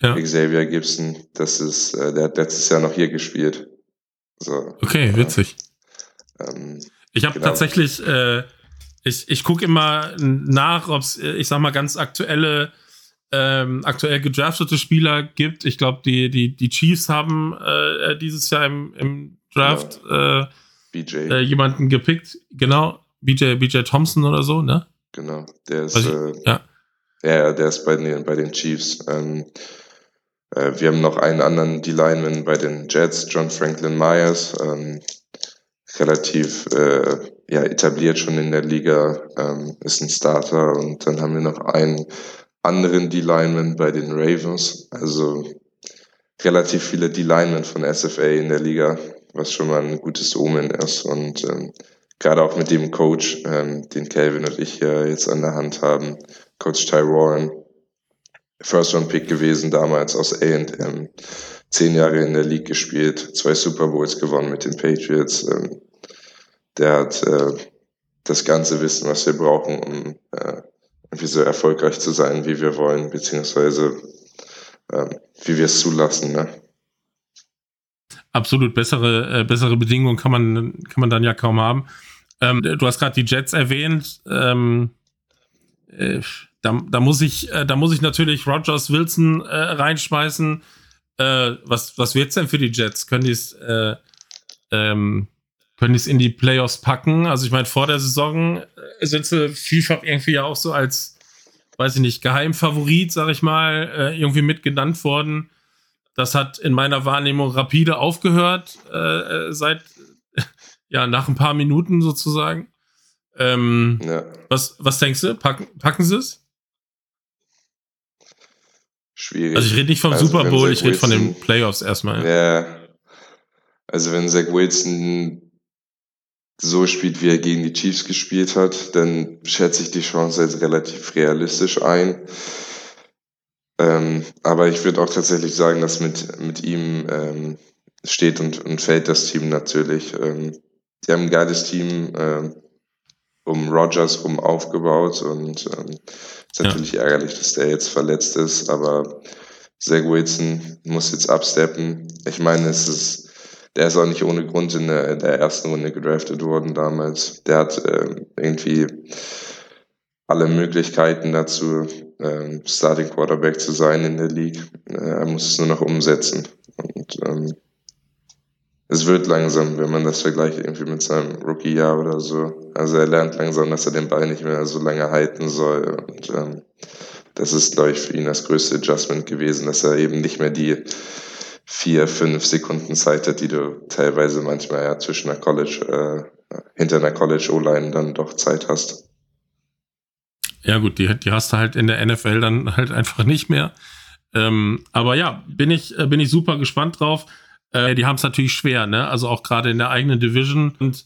ja. Xavier Gibson, das ist, äh, der hat letztes Jahr noch hier gespielt. So, okay, witzig. Ähm, ich habe genau. tatsächlich, äh, ich, ich gucke immer nach, ob es, ich sag mal, ganz aktuelle, ähm, aktuell gedraftete Spieler gibt. Ich glaube, die, die, die Chiefs haben äh, dieses Jahr im, im Draft ja. Äh, BJ. Äh, jemanden gepickt. Genau, BJ, BJ Thompson oder so, ne? Genau, der ist, also, äh, ja. ja, der ist bei den, bei den Chiefs. Ähm, äh, wir haben noch einen anderen D-Lineman bei den Jets, John Franklin Myers, ähm, relativ äh, ja, etabliert schon in der Liga, ähm, ist ein Starter. Und dann haben wir noch einen anderen D-Lineman bei den Ravens, also relativ viele D-Linemen von SFA in der Liga, was schon mal ein gutes Omen ist. Und ähm, gerade auch mit dem Coach, ähm, den Calvin und ich hier jetzt an der Hand haben, Coach Ty Warren, First-Round-Pick gewesen damals aus A&M, zehn Jahre in der League gespielt, zwei Super Bowls gewonnen mit den Patriots. Ähm, der hat äh, das ganze Wissen, was wir brauchen, um äh, irgendwie so erfolgreich zu sein, wie wir wollen, beziehungsweise äh, wie wir es zulassen. Ne? absolut bessere, äh, bessere Bedingungen kann man, kann man dann ja kaum haben. Ähm, du hast gerade die Jets erwähnt. Ähm, äh, da, da, muss ich, äh, da muss ich natürlich Rogers Wilson äh, reinschmeißen. Äh, was, was wird's denn für die Jets? Können die es äh, ähm, können die es in die Playoffs packen? Also ich meine, vor der Saison sind sie vielfach irgendwie ja auch so als, weiß ich nicht, Geheimfavorit, sag ich mal, irgendwie mitgenannt worden. Das hat in meiner Wahrnehmung rapide aufgehört, äh, seit, ja, nach ein paar Minuten sozusagen. Ähm, ja. was, was denkst du? Packen, packen sie es? Schwierig. Also ich rede nicht vom also Super Bowl, ich rede von den Playoffs erstmal. Ja. Also wenn Zach Wilson so spielt, wie er gegen die Chiefs gespielt hat, dann schätze ich die Chance als relativ realistisch ein. Ähm, aber ich würde auch tatsächlich sagen, dass mit, mit ihm ähm, steht und, und fällt das Team natürlich. Ähm, die haben ein geiles Team äh, um Rogers rum aufgebaut und ähm, ist natürlich ja. ärgerlich, dass der jetzt verletzt ist, aber Zach Wilson muss jetzt absteppen. Ich meine, es ist der ist auch nicht ohne Grund in der, der ersten Runde gedraftet worden damals. Der hat äh, irgendwie alle Möglichkeiten dazu, äh, Starting Quarterback zu sein in der League. Äh, er muss es nur noch umsetzen. Und ähm, es wird langsam, wenn man das vergleicht irgendwie mit seinem Rookie-Jahr oder so. Also er lernt langsam, dass er den Ball nicht mehr so lange halten soll. Und ähm, das ist, glaube ich, für ihn das größte Adjustment gewesen, dass er eben nicht mehr die vier, fünf Sekunden Zeit hat, die du teilweise manchmal ja zwischen einer College, äh, hinter einer College O-Line dann doch Zeit hast. Ja, gut, die, die hast du halt in der NFL dann halt einfach nicht mehr. Ähm, aber ja, bin ich, äh, bin ich super gespannt drauf. Äh, die haben es natürlich schwer, ne? Also auch gerade in der eigenen Division. Und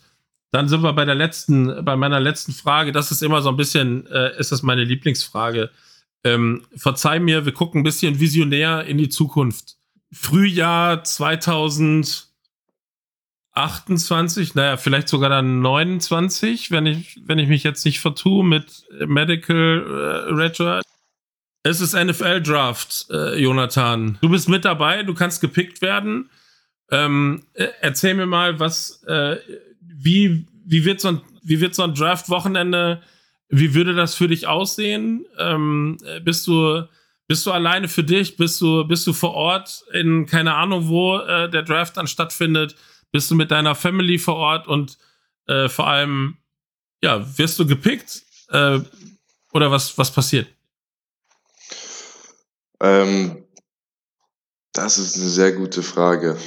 dann sind wir bei der letzten, bei meiner letzten Frage. Das ist immer so ein bisschen, äh, ist das meine Lieblingsfrage. Ähm, verzeih mir, wir gucken ein bisschen visionär in die Zukunft. Frühjahr 2028, naja, vielleicht sogar dann 29, wenn ich, wenn ich mich jetzt nicht vertue mit Medical äh, Retro. Es ist NFL Draft, äh, Jonathan. Du bist mit dabei, du kannst gepickt werden. Ähm, äh, erzähl mir mal, was, äh, wie, wie wird so ein, wie wird so ein Draft-Wochenende, wie würde das für dich aussehen? Ähm, äh, bist du, bist du alleine für dich? Bist du, bist du vor Ort in keine Ahnung, wo äh, der Draft dann stattfindet? Bist du mit deiner Family vor Ort und äh, vor allem, ja, wirst du gepickt? Äh, oder was, was passiert? Ähm, das ist eine sehr gute Frage,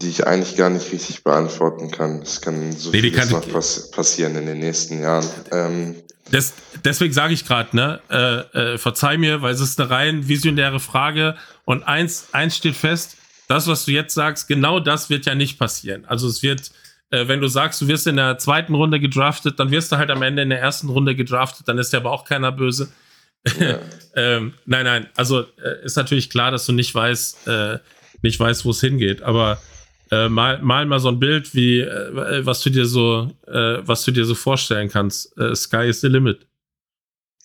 die ich eigentlich gar nicht richtig beantworten kann. Es kann so nee, viel noch pass passieren in den nächsten Jahren. Ähm, des, deswegen sage ich gerade, ne, äh, äh, verzeih mir, weil es ist eine rein visionäre Frage und eins, eins steht fest, das, was du jetzt sagst, genau das wird ja nicht passieren. Also es wird, äh, wenn du sagst, du wirst in der zweiten Runde gedraftet, dann wirst du halt am Ende in der ersten Runde gedraftet, dann ist ja aber auch keiner böse. Ja. ähm, nein, nein, also äh, ist natürlich klar, dass du nicht weißt, äh, nicht weißt, wo es hingeht, aber äh, mal, mal mal so ein Bild, wie äh, was du dir so, äh, was du dir so vorstellen kannst. Äh, Sky is the limit.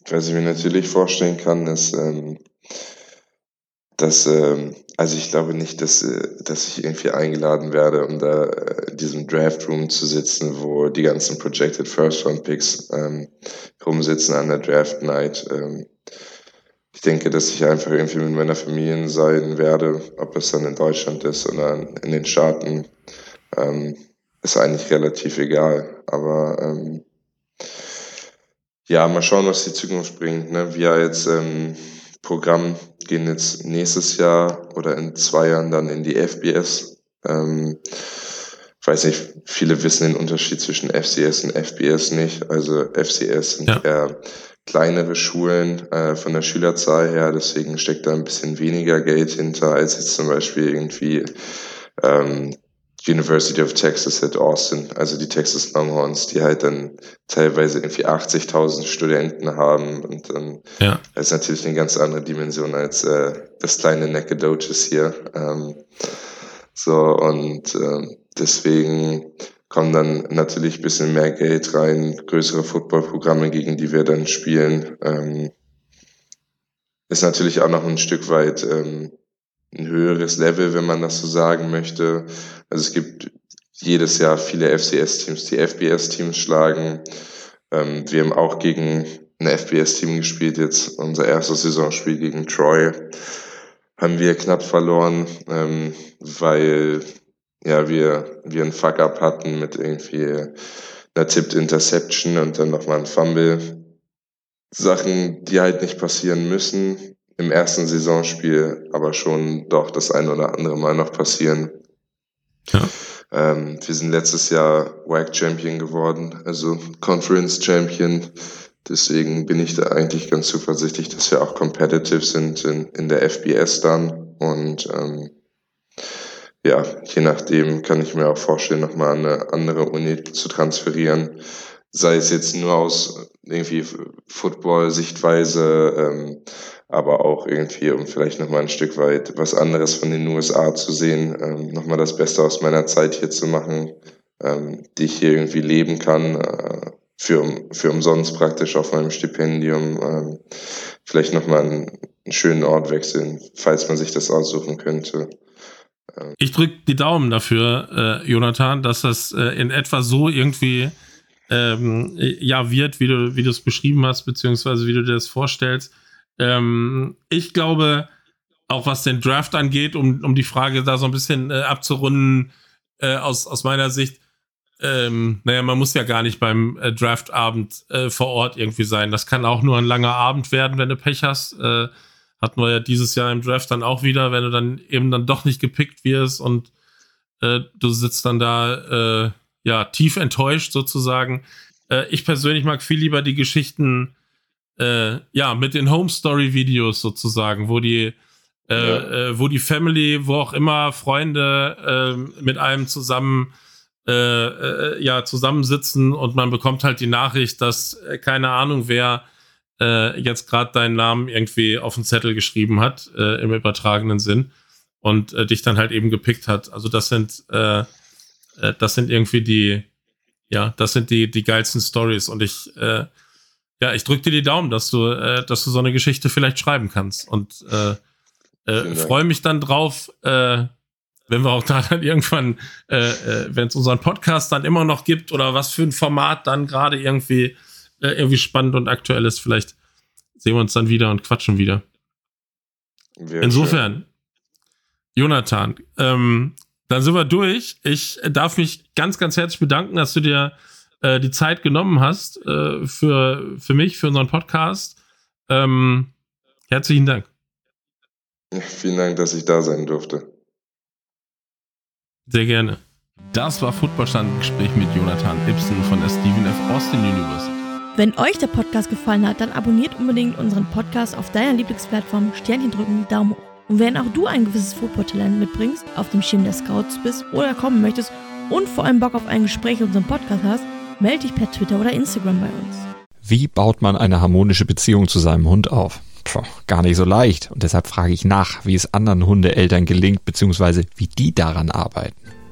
Was ich mir natürlich vorstellen kann, ist, ähm, dass, ähm, also ich glaube nicht, dass, äh, dass ich irgendwie eingeladen werde, um da in diesem Draft Room zu sitzen, wo die ganzen Projected First Round Picks ähm, rumsitzen an der Draft Night. Ähm, ich denke, dass ich einfach irgendwie mit meiner Familie sein werde, ob es dann in Deutschland ist oder in den Staaten, ähm, ist eigentlich relativ egal. Aber ähm, ja, mal schauen, was die Zukunft bringt. Ne? Wir als ähm, Programm gehen jetzt nächstes Jahr oder in zwei Jahren dann in die FBS. Ähm, weiß nicht, viele wissen den Unterschied zwischen FCS und FBS nicht. Also FCS sind ja. eher kleinere Schulen äh, von der Schülerzahl her, deswegen steckt da ein bisschen weniger Geld hinter als jetzt zum Beispiel irgendwie ähm, University of Texas at Austin, also die Texas Longhorns, die halt dann teilweise irgendwie 80.000 Studenten haben und dann ja. das ist natürlich eine ganz andere Dimension als äh, das kleine Nacogdoches hier. Ähm, so und äh, deswegen kommen dann natürlich ein bisschen mehr Geld rein, größere Footballprogramme, gegen die wir dann spielen. Ähm, ist natürlich auch noch ein Stück weit ähm, ein höheres Level, wenn man das so sagen möchte. Also es gibt jedes Jahr viele FCS-Teams, die FBS-Teams schlagen. Ähm, wir haben auch gegen ein FBS-Team gespielt, jetzt unser erstes Saisonspiel gegen Troy. Haben wir knapp verloren, ähm, weil ja, wir, wir einen Fuck-Up hatten mit irgendwie einer Tipped Interception und dann nochmal ein Fumble. Sachen, die halt nicht passieren müssen im ersten Saisonspiel, aber schon doch das ein oder andere Mal noch passieren. Ja. Ähm, wir sind letztes Jahr WAC Champion geworden, also Conference Champion. Deswegen bin ich da eigentlich ganz zuversichtlich, dass wir auch competitive sind in, in der FBS dann. Und ähm, ja, je nachdem kann ich mir auch vorstellen, nochmal an eine andere Uni zu transferieren. Sei es jetzt nur aus irgendwie Football-Sichtweise, ähm, aber auch irgendwie, um vielleicht nochmal ein Stück weit was anderes von den USA zu sehen, ähm, nochmal das Beste aus meiner Zeit hier zu machen, ähm, die ich hier irgendwie leben kann, äh, für, für umsonst praktisch auf meinem Stipendium, ähm, vielleicht nochmal einen, einen schönen Ort wechseln, falls man sich das aussuchen könnte. Ich drücke die Daumen dafür, äh, Jonathan, dass das äh, in etwa so irgendwie ähm, ja wird, wie du wie es beschrieben hast, beziehungsweise wie du dir das vorstellst. Ähm, ich glaube, auch was den Draft angeht, um, um die Frage da so ein bisschen äh, abzurunden, äh, aus, aus meiner Sicht, ähm, naja, man muss ja gar nicht beim äh, Draftabend äh, vor Ort irgendwie sein. Das kann auch nur ein langer Abend werden, wenn du Pech hast. Äh, hatten wir ja dieses Jahr im Draft dann auch wieder, wenn du dann eben dann doch nicht gepickt wirst und äh, du sitzt dann da äh, ja tief enttäuscht sozusagen. Äh, ich persönlich mag viel lieber die Geschichten äh, ja mit den Home Story Videos sozusagen, wo die äh, ja. äh, wo die Family, wo auch immer Freunde äh, mit einem zusammen äh, äh, ja zusammensitzen und man bekommt halt die Nachricht, dass äh, keine Ahnung wer äh, jetzt gerade deinen Namen irgendwie auf den Zettel geschrieben hat, äh, im übertragenen Sinn, und äh, dich dann halt eben gepickt hat. Also das sind, äh, äh, das sind irgendwie die, ja, das sind die, die geilsten Stories. Und ich, äh, ja, ich drücke dir die Daumen, dass du, äh, dass du so eine Geschichte vielleicht schreiben kannst. Und freue mich dann drauf, wenn wir auch da dann irgendwann, äh, äh, wenn es unseren Podcast dann immer noch gibt oder was für ein Format dann gerade irgendwie äh, irgendwie spannend und aktuell ist. Vielleicht sehen wir uns dann wieder und quatschen wieder. Wäre Insofern, schön. Jonathan, ähm, dann sind wir durch. Ich darf mich ganz, ganz herzlich bedanken, dass du dir äh, die Zeit genommen hast äh, für, für mich, für unseren Podcast. Ähm, herzlichen Dank. Ja, vielen Dank, dass ich da sein durfte. Sehr gerne. Das war Footballstandengespräch mit Jonathan Ibsen von der Stephen F. Austin University. Wenn euch der Podcast gefallen hat, dann abonniert unbedingt unseren Podcast auf deiner Lieblingsplattform, Sternchen drücken, Daumen hoch. Und wenn auch du ein gewisses Football-Talent mitbringst, auf dem Schirm der Scouts bist oder kommen möchtest und vor allem Bock auf ein Gespräch in unserem Podcast hast, melde dich per Twitter oder Instagram bei uns. Wie baut man eine harmonische Beziehung zu seinem Hund auf? Puh, gar nicht so leicht. Und deshalb frage ich nach, wie es anderen Hundeeltern gelingt, beziehungsweise wie die daran arbeiten.